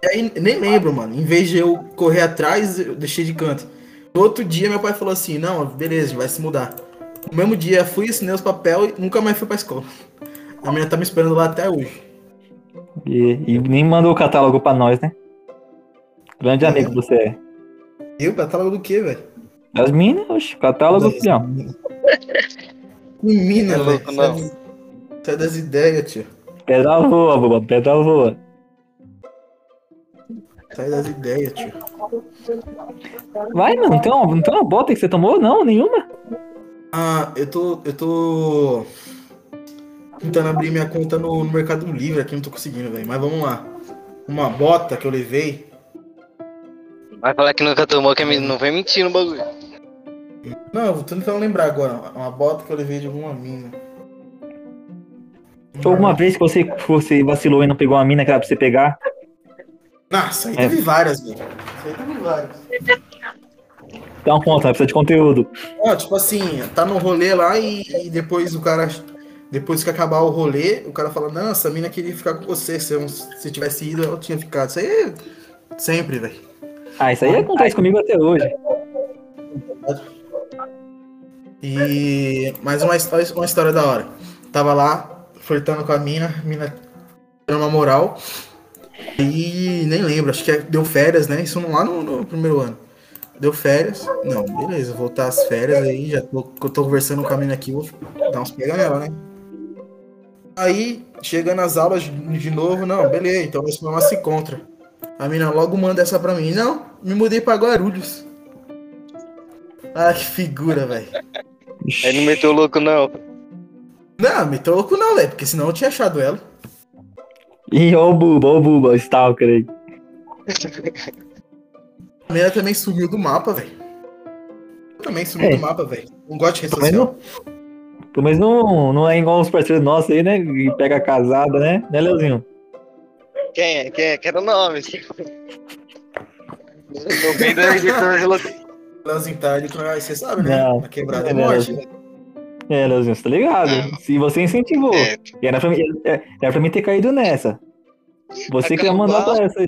E aí, nem lembro, mano. Em vez de eu correr atrás, eu deixei de canto. No outro dia, meu pai falou assim: Não, beleza, vai se mudar. No mesmo dia, fui, assinei os papéis e nunca mais fui pra escola. A menina tá me esperando lá até hoje. E, e nem mandou o catálogo pra nós, né? Grande É. amigo você é. Eu, catálogo do quê, velho? As minas, oxe, catálogo, filhão. Com mina, É velho. Sai, das- sai das ideias, tio. Pedra voa, Buba, pedra voa. Sai das ideias, tio. Vai, mano, não tem, uma, não tem uma bota que você tomou? Não, nenhuma? Ah, eu tô. Eu tô. Tentando abrir minha conta no, no Mercado Livre aqui, não tô conseguindo, velho. Mas vamos lá. Uma bota que eu levei. Vai falar que nunca tomou, que é não vem mentir no bagulho. Não, eu tô tentando lembrar agora. Uma bota que eu levei de alguma mina. Foi alguma vez que você, você vacilou e não pegou uma mina que era pra você pegar? Nossa, aí É. teve várias, velho. Isso aí teve várias. Então conta, precisa de conteúdo. Ó, tipo assim, tá no rolê lá e, e depois o cara. Depois que acabar o rolê, o cara fala, não, essa mina queria ficar com você. Se, eu, se tivesse ido, ela tinha ficado. Isso aí é sempre, velho. Ah, isso aí acontece comigo até hoje. E mais uma história, uma história da hora. Tava lá, flertando com a mina, a mina deu uma moral. E nem lembro, acho que é- deu férias, né? Isso lá no, no primeiro ano. Deu férias. Não, beleza, voltar as férias aí, já tô, eu tô conversando com a mina aqui, vou dar uns pega nela, né? Aí, chega nas aulas de, novo, não, beleza, então nós vamos se encontra. A mina logo manda essa pra mim. Não, me mudei pra Guarulhos. Ah, que figura, velho. Aí não meteu louco, não. Não, me tô louco não, velho, porque senão eu tinha achado ela. Ih, ô Buba, ô Buba, Stalker aí. A menina também sumiu do mapa, velho. Também sumi É. do mapa, velho. Não gosto de rede social. Menos não, não é igual os parceiros nossos aí, né? Que pega casada, né? Né, Leozinho? Quem é? Quem é? Quero nome. Editora de louco. Leozinho tá ali com você sabe, né? Não. Na quebrada é morte. É, Leozinho, você tá ligado? Não. Se você incentivou. É, Era pra, mim, é- era pra mim ter caído nessa. Você que ia mandar pra essa aí.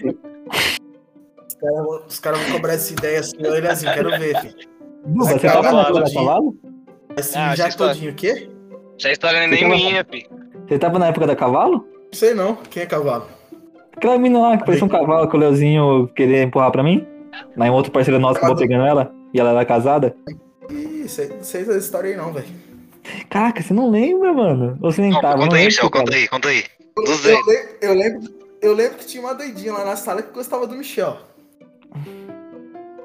Os caras vão- cobrar essa ideia assim, ó, ele assim, quero ver, filho. Você tadinho. cavalo? Assim, Ah, já todinho, o quê? essa história não é nem tava- minha, fi. Você tava na época da cavalo? Não sei não, quem é cavalo? Aquela menina lá que parecia um cavalo que o Leozinho queria empurrar pra mim. Mas um outro parceiro nosso acabou pegando ela. E ela era casada. Ih, sei, não sei essa história aí não, velho. Caraca, você não lembra, mano? Ou você nem tava? conta não aí, Michel, conta aí, conta aí. Eu, Do eu, lembro, eu, lembro, eu lembro que tinha uma doidinha lá na sala que gostava do Michel.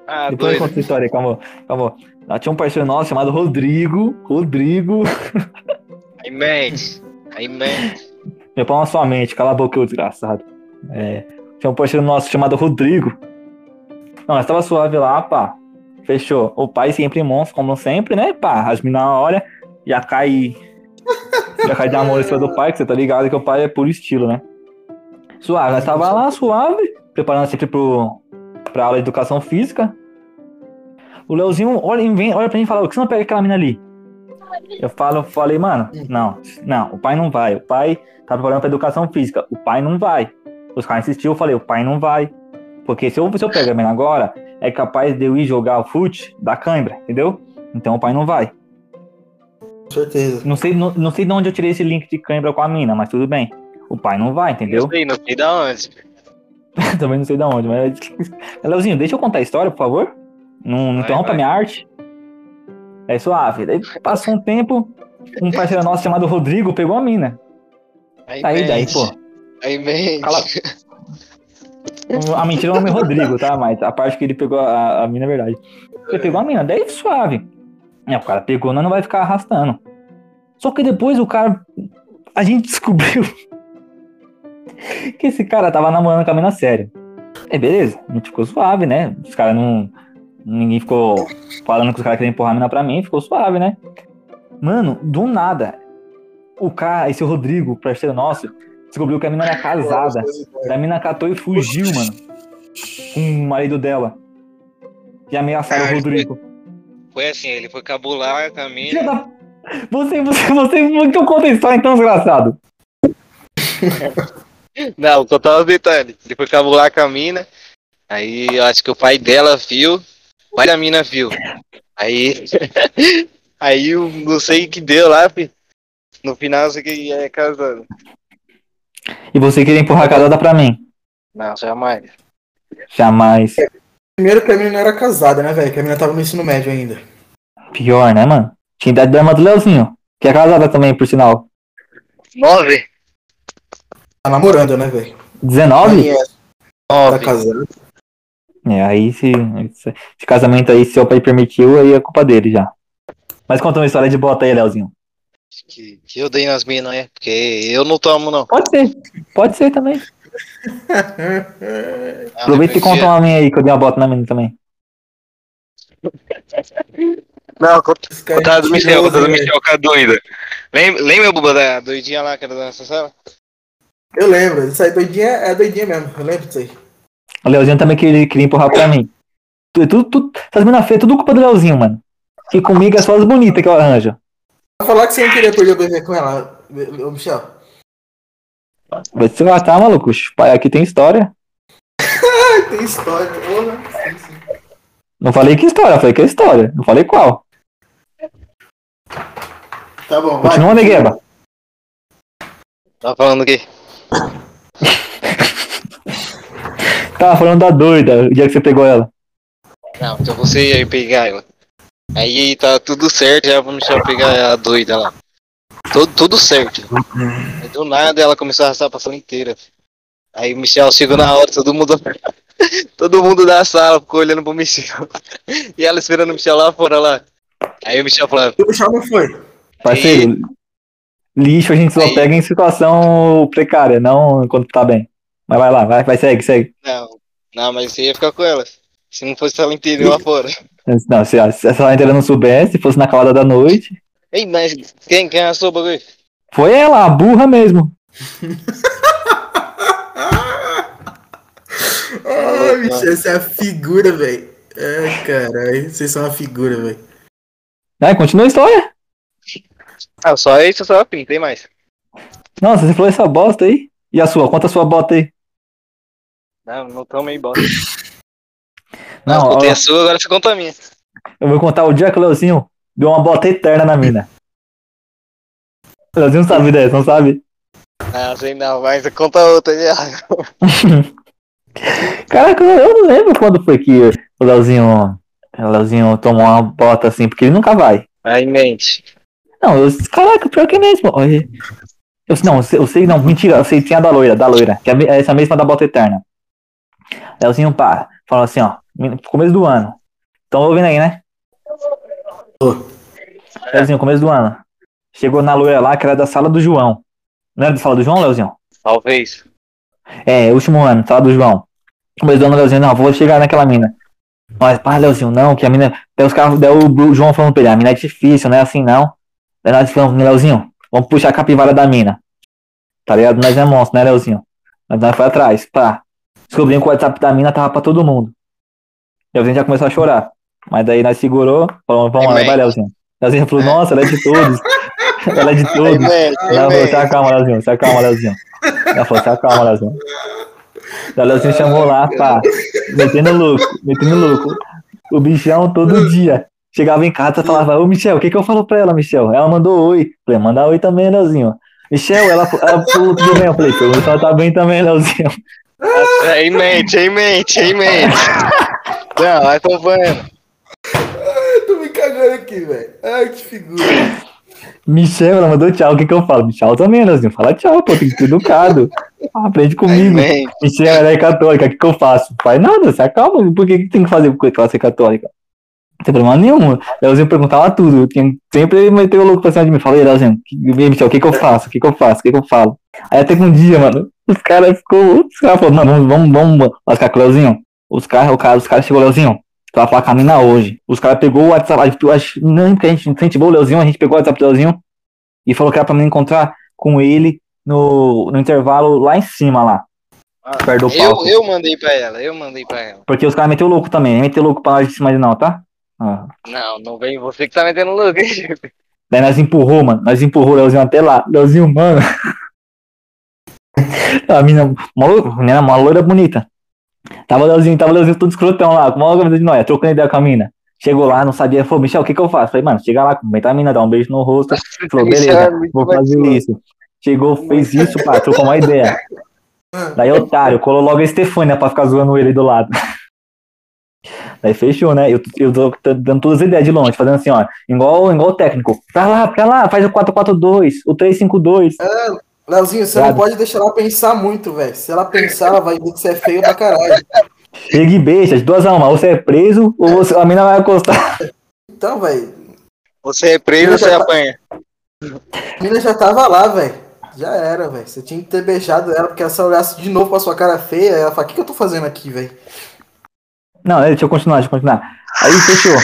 Ah, Depois eu conto doido. essa história aí, calma. Calma. Ela tinha um parceiro nosso chamado Rodrigo. Rodrigo. Aí mente. Aí mente. Meu pau na sua mente, cala a boca, ô desgraçado. É, tinha um parceiro nosso chamado Rodrigo. Não, nós tava suave lá, pá. Fechou. O pai sempre monstro, como sempre, né? Pá, as minas na hora, já cai. Já cai de amor em cima do pai, que você tá ligado que o pai é puro estilo, né? Suave, nós tava lá, suave, preparando sempre pro, pra aula de educação física. O Leozinho olha, vem, olha pra mim e fala, por que você não pega aquela mina ali? Eu falo, falei, mano, não, não, o pai não vai. O pai tá preparando pra educação física. O pai não vai. Os caras insistiram, eu falei, o pai não vai. Porque se eu, se eu pegar a mina agora, é capaz de eu ir jogar o fute da cãibra, entendeu? Então o pai não vai. Com certeza. Não sei, não, não sei de onde eu tirei esse link de cãibra com a mina, mas tudo bem. O pai não vai, entendeu? Não sei, não sei da onde. Também não sei de onde, mas. Leozinho, deixa eu contar a história, por favor. Não, não interrompa minha arte. É suave. Daí passou um tempo, um parceiro nosso chamado Rodrigo pegou a mina. Aí, Aí, daí, pô. Aí mente. Cala- A mentira é o nome Rodrigo, tá? Mas a parte que ele pegou a, a mina é verdade. Ele pegou a mina, daí suave. É, o cara pegou, não vai ficar arrastando. Só que depois o cara. A gente descobriu que esse cara tava namorando com a mina sério. É, beleza, a gente ficou suave, né? Os caras não. Ninguém ficou falando que os caras queriam empurrar a mina pra mim, ficou suave, né? Mano, do nada, o cara, esse Rodrigo, parceiro nosso, descobriu que a mina era casada. A mina catou e fugiu, mano. Com o marido dela. E ameaçaram o Caralho, Rodrigo. Foi assim, ele foi cabular com a mina. da... Você, você, você, então conta a história então, desgraçado. Não, contar os detalhes. Ele foi cabular com a mina. Aí eu acho que o pai dela viu. Pai da mina viu. Aí. aí eu não sei o que deu lá. No final você que é casado. E você queria empurrar a casada pra mim? Não, jamais. Jamais. Primeiro que a menina não era casada, né, velho? Que a menina tava no ensino médio ainda. Pior, né, mano? Tinha idade da irmã do Leozinho. Que é casada também, por sinal. Nove? Tá namorando, né, velho? 19? É, Tá casando. É, aí se, esse, esse casamento aí, se o pai permitiu, aí é culpa dele já. Mas conta uma história de bota aí, Leozinho. Que, que eu dei nas minas, né? Porque eu não tomo, não. Pode ser. Pode ser também. Ah, Aproveita e conta uma minha aí, que eu dei uma bota na menina também. Não, conta Esse cara conta do Michel, conta do. Michel, que é doida. Lembra, lembra, Buba, da doidinha lá que era da nossa sala? Eu lembro, isso aí doidinha é doidinha mesmo, eu lembro disso aí. O Leozinho também queria, queria empurrar pra mim. Tudo, tudo, tudo, essas minas feias, tudo culpa do Leozinho, mano. Que comigo é só as bonitas que eu arranjo. Falar que você não queria perder o bebê com ela, ô Michel. Vai se matar, maluco. Pai, aqui tem história. Tem história, porra. Sim, sim. Não falei que história, falei que é história. Não falei qual. Tá bom, vai. Continua, Negueba. Tá falando o quê? Tava falando da doida, o dia que você pegou ela. Não, então você ia pegar ela. Aí tá tudo certo, já vamos deixar pegar a doida lá. Tudo, tudo certo. Aí do nada ela começou a arrastar pra sala inteira. Aí o Michel chegou na hora, todo mundo. todo mundo da sala ficou olhando pro Michel. E ela esperando o Michel lá fora lá. Aí o Michel falando, O Michel não foi. Parceiro, lixo a gente só Aí. pega em situação precária, não quando tá bem. Mas vai lá, vai, vai, segue, segue. não, não, mas você ia ficar com ela. Se não fosse ela inteira lá fora. Não, se, a- se essa inteira não soubesse, se fosse na calada da noite. Ei, mas quem, quem arrastou o bagulho? Foi ela, a burra mesmo. Ai, Michel, você é a figura, velho. Ai, caralho, vocês são uma figura, velho. Aí, continua a história. Ah, só isso, só a pinta, tem mais. Nossa, você falou essa bosta aí. E a sua? Conta a sua bota aí. Não, não tomei bosta. Não, Não, contei a sua, agora você conta a minha. eu vou contar o dia que o Leozinho deu uma bota eterna na mina. O Leozinho não sabe dessa, não sabe? Ah, sei não, mas conta outra. já. Caraca, eu não lembro quando foi que o Leozinho, o Leozinho tomou uma bota assim, porque ele nunca vai. Aí mente. Não, eu, caraca, pior que é mesmo. Eu, não, eu sei, não, mentira, eu sei, tinha a da loira, da loira, que é é essa mesma da bota eterna. Leozinho, pá, falou assim, ó, começo do ano. Estão ouvindo aí, né? Tô. Leozinho, começo do ano. Chegou na loira lá, que era da sala do João. Não era da sala do João, Leozinho? Talvez. É, último ano, sala do João. Começo do ano, Leozinho, não, vou chegar naquela mina. Mas, pá, Leozinho, não, que a mina. Daí os caras, daí o João falando pra ele, a mina é difícil, não é assim não. Daí nós falamos, Leozinho, vamos puxar a capivara da mina. Tá ligado? Nós é monstro, né, Leozinho? Mas nós foi atrás, pá. Descobrimos que o WhatsApp da mina tava pra todo mundo. Leozinho já começou a chorar. Mas daí nós segurou, falamos, vamos lá, vai, Leozinho. Leozinho falou, nossa, ela é de todos. ela é de todos. Ela falou, se acalma, Leozinho, se acalma, Leozinho. Ela falou, se acalma, Leozinho. Daí Leozinho chamou lá, pá, metendo louco, metendo louco. O bichão todo dia. Chegava em casa e falava, ô Michel, o que que eu falo pra ela, Michel? Ela mandou oi. Falei, manda oi também, Leozinho. Michel, ela, ela falou tudo bem. Eu falei, pergunta se ela tá bem também, Leozinho. Aí mente, aí mente, aí mente. Não, vai acompanhando. Eu tô me cagando aqui, velho. Ai, que figura. Michel, ela mandou tchau. O que que eu falo? Tchau também, Leozinho. Fala tchau, pô, tem que ser educado. Ah, aprende comigo. mente. Michel, ela é católica, o que, que eu faço? Faz nada, se acalma. Por que, que tem que fazer com ela ser católica? Não tem problema nenhum. Leozinho perguntava tudo. Tinha- sempre meteu o louco pra cima de mim. Falei, Leozinho, que- Michel, o que, que eu faço? O que, que eu faço? O que, que eu falo? Aí até que um dia, mano, os caras ficou. Os caras falaram, não, vamos, vamos, vamos lascar com o Leozinho. Os caras, o cara, os caras chegou, Leozinho. Tu vai falar com a mina hoje. Os caras pegou o WhatsApp. Não, porque a gente incentivou o Leozinho, a gente pegou o WhatsApp do Leozinho e falou que era pra me encontrar com ele no, no intervalo lá em cima, lá. Perto do palco. Eu, eu mandei pra ela, eu mandei pra ela. Porque os caras meteu louco também. Meteu louco pra nós de cima de não, tá? Ah. Não, não vem você que tá metendo louco, hein, Chico? Daí nós empurrou, mano. Nós empurrou o Leozinho até lá. Leozinho, mano. a mina, uma, lo- menina, uma loira bonita. Tava o Leozinho, tava o Leozinho todo escrotão lá, com uma camisa de nóia, trocando ideia com a mina. Chegou lá, não sabia, falou, Michel, o que que eu faço? Falei, mano, chega lá, cumprimenta a mina, dá um beijo no rosto. Falou, beleza, é vou fazer isso. Chegou, fez isso, pá, trocou uma ideia. Daí, otário, colou logo a Estefânia pra ficar zoando ele do lado. Daí fechou, né? Eu, eu tô dando todas as ideias de longe, fazendo assim, ó, igual, igual o técnico. Pra lá, pra lá, faz o 4-4-2, o 3-5-2. Leozinho, você Obrigado. não pode deixar ela pensar muito, velho. Se ela pensar, ela vai ver que você é feio pra caralho. Chega e beija, de duas a uma, ou você é preso, ou você- a mina vai acostar. Então, velho, Você é preso, você apanha. a mina já tava lá, velho. Já era, velho. Você tinha que ter beijado ela, porque se ela olhasse de novo pra sua cara feia, ela fala, o que, que eu tô fazendo aqui, velho? Não, né, deixa eu continuar, deixa eu continuar. Aí fechou.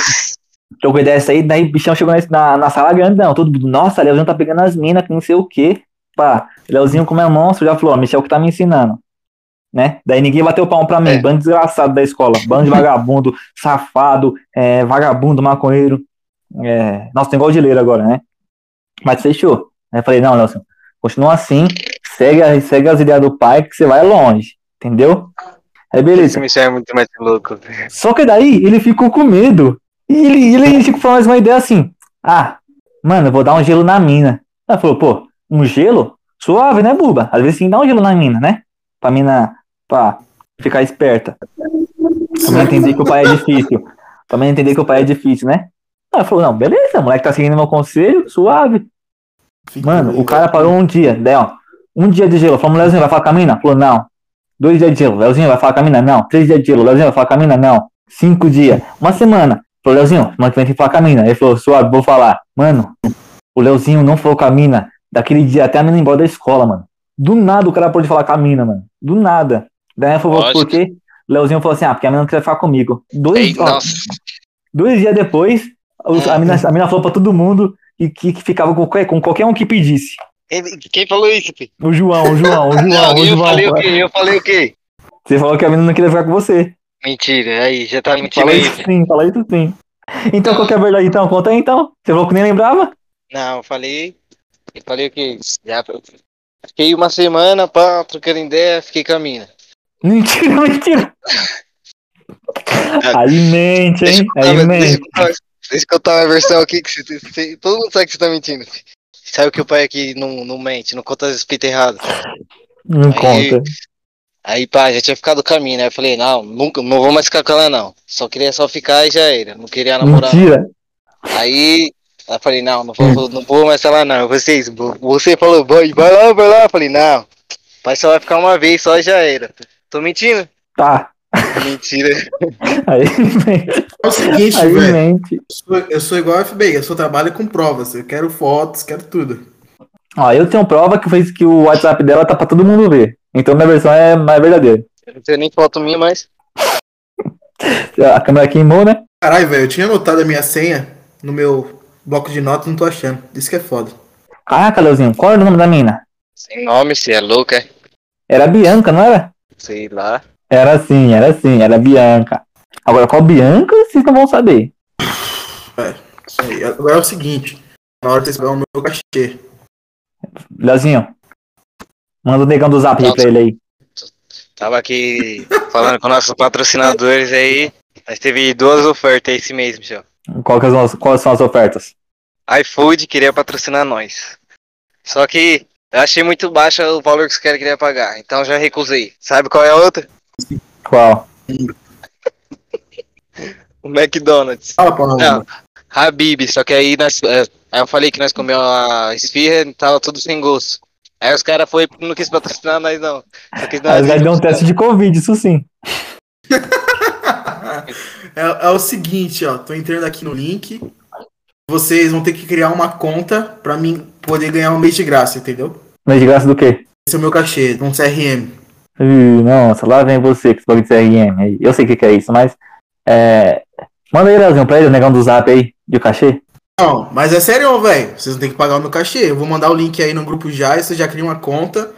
Trocou ideia dessa aí, daí o bichão chegou na, na sala grandão, todo mundo, nossa, Leozinho tá pegando as minas, que não sei o quê. Pá, Leozinho como é monstro, já falou, Michel que tá me ensinando. né? Daí ninguém bateu palma pra mim, É. bando desgraçado da escola, bando de vagabundo, safado, é, vagabundo, maconheiro. É, nossa, tem igual de ler agora, né? Mas fechou. Aí eu falei, não, Nelson, continua assim, segue, a- segue as ideias do pai que você vai longe, entendeu? Aí beleza. Esse Michel é muito mais louco. Só que daí ele ficou com medo. E ele, ele ficou falando mais uma ideia assim: Ah, mano, eu vou dar um gelo na mina. Ela falou, pô, um gelo? Suave, né, buba? Às vezes sim dá um gelo na mina, né? Pra mina, pra ficar esperta. Pra mina entender que o pai é difícil. Pra mina entender que o pai é difícil, né? Ela falou, não, beleza, o moleque tá seguindo meu conselho, suave. Fica Mano, bem, o cara parou um dia, daí, ó. Um dia de gelo. Falou, Leozinho, vai falar com a mina? Falou, não. Dois dias de gelo. Leozinho, vai falar com a mina? Não. Três dias de gelo. Leozinho, vai falar com a mina? Não. Cinco dias. Uma semana. Falou, Leozinho, semana que vem tem que falar com a mina. Ele falou, suave, vou falar. Mano, o Leozinho não falou com a mina daquele dia até a mina ir embora da escola, mano. Do nada o cara pôde falar com a mina, mano. Do nada. Daí ela falou, por quê? Leozinho falou assim, ah, porque a mina não quer ficar comigo. Dois, Ei, ó, dois dias depois, a, mina, a mina falou pra todo mundo e que, que ficava com com qualquer um que pedisse. Quem falou isso, filho? O João, o João, o João, Não, o eu João. falei o quê? Eu falei o quê? Você falou que a menina não queria ficar com você. Mentira, aí, já tá mentindo Fala aí. isso sim, fala isso sim. Então, qual que é a verdade então? Conta aí então. Você falou que nem lembrava? Não, eu falei. Eu falei o quê? Já, fiquei uma semana, pá, trocando ideia, fiquei com a mina. Mentira, mentira. Aí mente, hein? Aí mente. deixa eu contar uma versão aqui que você- você- todo mundo sabe que você tá mentindo. Sabe que o pai aqui não, não mente, não conta as fitas erradas. Não Aí- conta. Aí, pá, já tinha ficado a mina. Aí eu falei, não, nunca, não vou mais ficar com ela, não. Só queria só ficar e já era. Não queria namorar. não. Mentira. Aí eu falei, não, não vou, não vou mais falar, não. Vocês, você falou, vai, vai lá, vai lá. Eu falei, não, pai só vai ficar uma vez, só e já era. Tô mentindo? Tá. Mentira. Aí mente. É o seguinte, Aí velho. mente. Eu sou, eu sou igual a FBI, eu só trabalho com provas. Eu quero fotos, quero tudo. Ó, eu tenho prova que fez que o WhatsApp dela tá pra todo mundo ver. Então minha versão é mais verdadeira. Eu não tenho nem foto minha, mas. A câmera queimou, né? Caralho, velho, eu tinha anotado a minha senha no meu bloco de notas, não tô achando. Isso que é foda. Caraca, Leozinho, qual era o nome da mina? Sem nome, se é louca, é? Era Bianca, não era? Sei lá. Era assim, era assim, era Bianca. Agora, qual Bianca, vocês não vão saber. Isso aí. Agora é o seguinte: na hora de você pegar o meu cachê. Leozinho, manda o negão do zap aí pra ele aí. Tava aqui falando com nossos patrocinadores aí. Nós teve duas ofertas esse mês, Michel. Qual que são as, quais são as ofertas? iFood queria patrocinar nós. Só que eu achei muito baixo o valor que os caras queriam pagar. Então já recusei. Sabe qual é a outra? Qual? O McDonald's. Fala nós. Não. Habib, só que aí nós, é, aí eu falei que nós comemos a esfirra e tava tudo sem gosto. Aí os caras foi não quis patrocinar nós não. Só quis dar Mas vai dar um teste de Covid, isso sim. É, é o seguinte, ó. Tô entrando aqui no link. Vocês vão ter que criar uma conta pra mim poder ganhar um mês de graça, entendeu? Mas de graça do quê? Esse é o meu cachê, um CRM. Ih, nossa, lá vem você com esse bagulho de CRM. Eu sei o que, que é isso, mas. É... Manda aí, Leozinho, pra ele, o negão do zap aí, de cachê. Não, mas é sério, velho. Vocês vão ter que pagar o meu cachê. Eu vou mandar o link aí no grupo já e você já cria uma conta.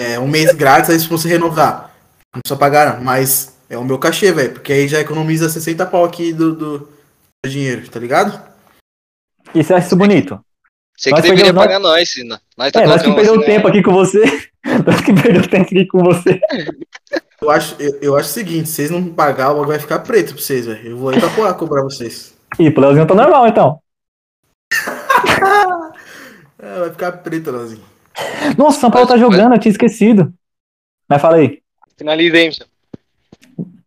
É um mês grátis, aí se você renovar. Não precisa pagar, não. Mas é o meu cachê, velho. Porque aí já economiza 60 pau aqui do, do, do dinheiro, tá ligado? E você acha isso bonito? Você Nós que deveria perdemos- pagar nós, Sina. Nós tá É, nós que perdeu você, tempo aqui com você. nós que perdeu tempo aqui com você. Eu acho, eu, eu acho o seguinte, se vocês não pagar, o bagulho vai ficar preto pra vocês, velho. Eu vou aí pra co- cobrar vocês. Ih, pro Leozinho tá normal, então. É, vai ficar preto, Leozinho. Nossa, o São Paulo tá jogando, eu tinha esquecido. Mas fala aí. Finaliza aí, Michel.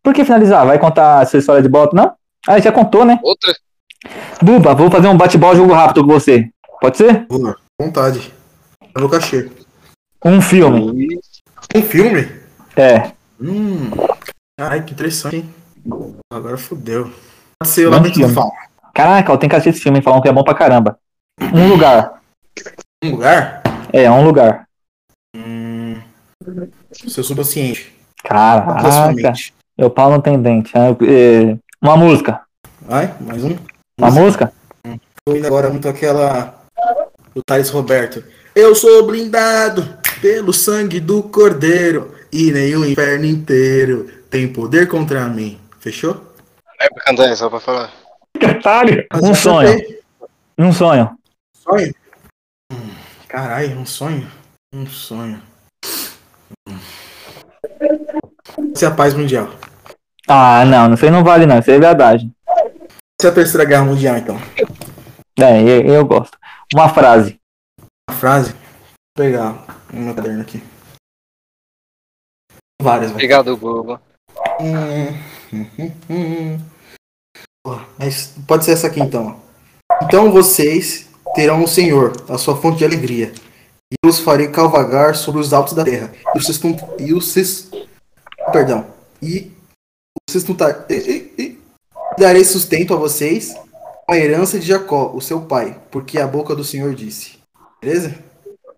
Por que finalizar? Vai contar a sua história de bota, não? Ah, já contou, né? Outra? Buba, vou fazer um bate-bola jogo rápido com você. Pode ser? Boa, vontade. É meu cachê. Um filme. Um filme? É. Hum. Ai, que interessante, hein? Agora fudeu. Pode ser o Lamento do. Fauno. Caraca, eu tenho que assistir esse filme, falam que é bom pra caramba. Um lugar. Um lugar? É, um lugar. Hum. Seu subconsciente. Caraca, meu pau não tem dente. Ah, é, Uma música. Vai, mais um. Uma música? Tô indo agora muito aquela. Do Thales Roberto. Eu sou blindado pelo sangue do cordeiro. e nem o inferno inteiro tem poder contra mim. Fechou? É pra cantar, só pra falar. Mas Um sonho. cantei. Um sonho. Sonho? Hum, Caralho, um sonho? Um sonho. Hum. Essa é a paz mundial. Ah, não, isso aí não vale não, isso aí é verdade. Essa é a terceira guerra mundial, então. É, eu, eu gosto. Uma frase. Uma frase. Vou pegar o meu caderno aqui. Várias, velho. Obrigado, Google. Hum, hum, hum, hum. Mas pode ser essa aqui então. Então vocês terão o Senhor, a sua fonte de alegria. E eu os farei cavalgar sobre os altos da terra. E os sustun- e os sus- perdão. E os sustentar e, e- e darei sustento a vocês a herança de Jacó, o seu pai, porque a boca do Senhor disse. Beleza?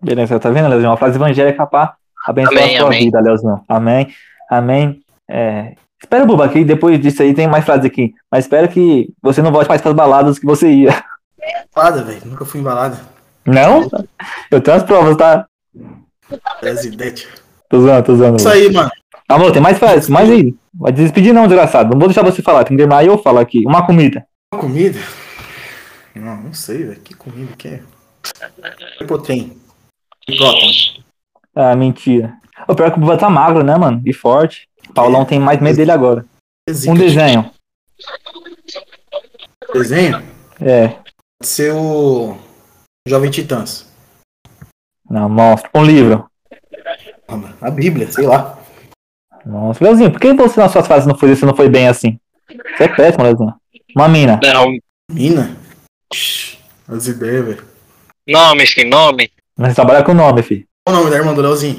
Beleza, tá vendo, Leozinho? Uma frase evangélica pra abençoar Amém, a sua amém. vida, Leozinho. Amém. Amém. É... Espera, Buba, que depois disso aí tem mais frases aqui. Mas espero que você não volte mais pras baladas que você ia. Balada, velho. Nunca fui embalada. Não? Eu tenho as provas, tá? Presidente. Tô zoando, tô zoando. Isso aí, mano. Amor, tem mais frases, mais aí. Vai despedir não, desgraçado. Não vou deixar você falar, tem que terminar eu falar aqui. Uma comida. Uma comida? Não, não sei, velho. Que comida que é? Hipotrem. Gotham. Ah, mentira. O pior é que o Buba tá magro, né, mano? E forte. O Paulão tem mais medo dele agora. Um desenho. Desenho? É. Pode ser o Jovem Titãs. Não, monstro. Um livro. A Bíblia, sei lá. Nossa, Leozinho, por que você nas suas frases não foi, você não foi bem assim? Você é péssimo, Leozinho. Uma mina. Não, Mina? As ideias, velho. nome, filho, nome. Mas você trabalha com o nome, filho. Qual o nome da irmã do Leozinho?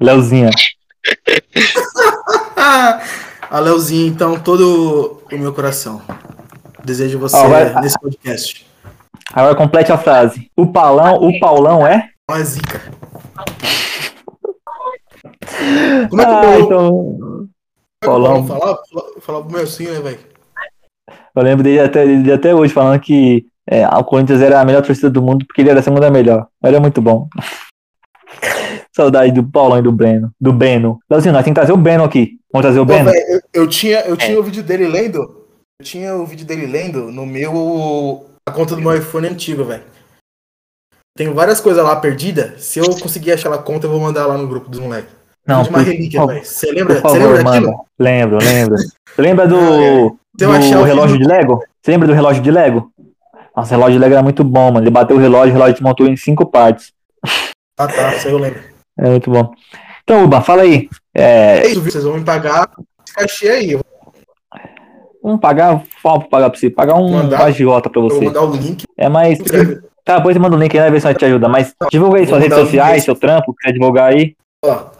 Leozinha. Ah, a Leozinho, então, todo o meu coração. Desejo você vai- nesse podcast. Agora complete a frase. O Paulão, o Paulão é? Uma zica. Como é que Ah, eu então. vou Paulão. falar? Falar, falar pro meu assim, né, velho? Eu lembro dele até, dele até hoje falando que é, o Corinthians era a melhor torcida do mundo porque ele era a segunda melhor. Era muito bom. Saudade do Paulão e do Breno. Do Beno. Leozinho, nós temos que trazer o Beno aqui. Vamos trazer o velho, eu, eu tinha, eu tinha o vídeo dele lendo. Eu tinha o vídeo dele lendo no meu. A conta do meu iPhone antigo, velho. Tem várias coisas lá perdidas. Se eu conseguir achar a conta, eu vou mandar lá no grupo dos moleques. Não, de uma por, relíquia, velho. Você lembra, você lembra daquilo? manda. Lembro, lembro. Lembra do, do relógio de Lego? Você lembra do relógio de Lego? Nossa, o relógio Lego era muito bom, mano. Ele bateu o relógio, o relógio montou em cinco partes. Ah, tá. Isso aí eu lembro. É muito bom. Então, Uba, fala aí. É, É isso, viu? Vocês vão me pagar esse cachê aí. Eu vamos pagar, fala pra pagar pra você. Pagar um Mandar? agiota pra vou você. mandar o link. É mais. Tá, depois você manda o link aí, né, ver se te ajuda. Mas divulga aí Vou suas redes sociais, seu trampo, quer divulgar aí. Ó,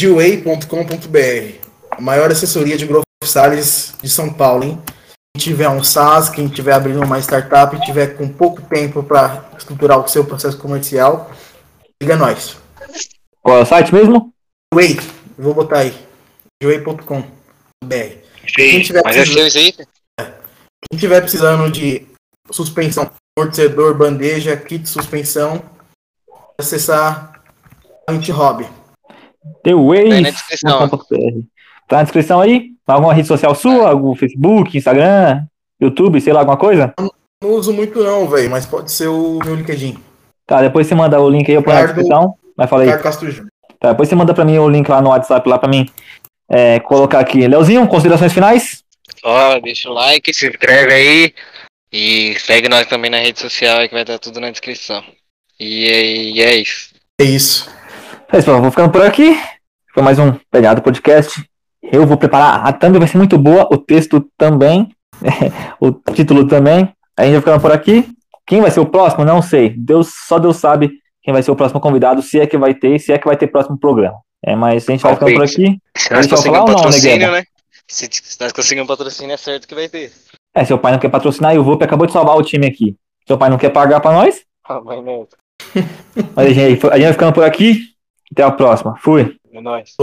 Gway.com.br A maior assessoria de growth Salles de São Paulo, hein? Quem tiver um SaaS, quem tiver abrindo uma startup e tiver com pouco tempo para estruturar o seu processo comercial, liga nós. Qual é o site mesmo? Way, vou botar aí. Gway.com.br Quem tiver Mas é precisando- aí? Quem tiver precisando de suspensão, amortecedor, bandeja, kit de suspensão, acessar a Int Hobby. The Ways. Tá. Tá na descrição aí? Alguma rede social sua? Algum Facebook, Instagram, YouTube, sei lá, alguma coisa? Não uso muito não, velho, mas pode ser o meu LinkedIn. Tá, depois você manda o link aí, eu ponho na descrição. Mas fala aí. Tá, depois você manda pra mim o link lá no WhatsApp, lá pra mim é, colocar aqui. Leozinho, considerações finais? Ó, deixa o like, se inscreve aí. E segue nós também na rede social aí que vai estar tudo na descrição. E, é- e é isso. É isso. É isso, pessoal, vou ficando por aqui. Foi mais um Pegado Podcast. Eu vou preparar. A thumb vai ser muito boa, o texto também, o título também. A gente vai ficando por aqui. Quem vai ser o próximo? Não sei. Deus, só Deus sabe quem vai ser o próximo convidado, se é que vai ter, se é que vai ter próximo programa. É, mas a gente vai ficando por aqui. Se nós falar um ou não, patrocínio, Negueba? né? Se, se nós conseguirmos um patrocínio, é certo que vai ter. É, seu pai não quer patrocinar e o Vup acabou de salvar o time aqui. Seu pai não quer pagar pra nós? Ah, vai não. Mas a gente, a gente vai ficando por aqui. Até a próxima. Fui. É nóis.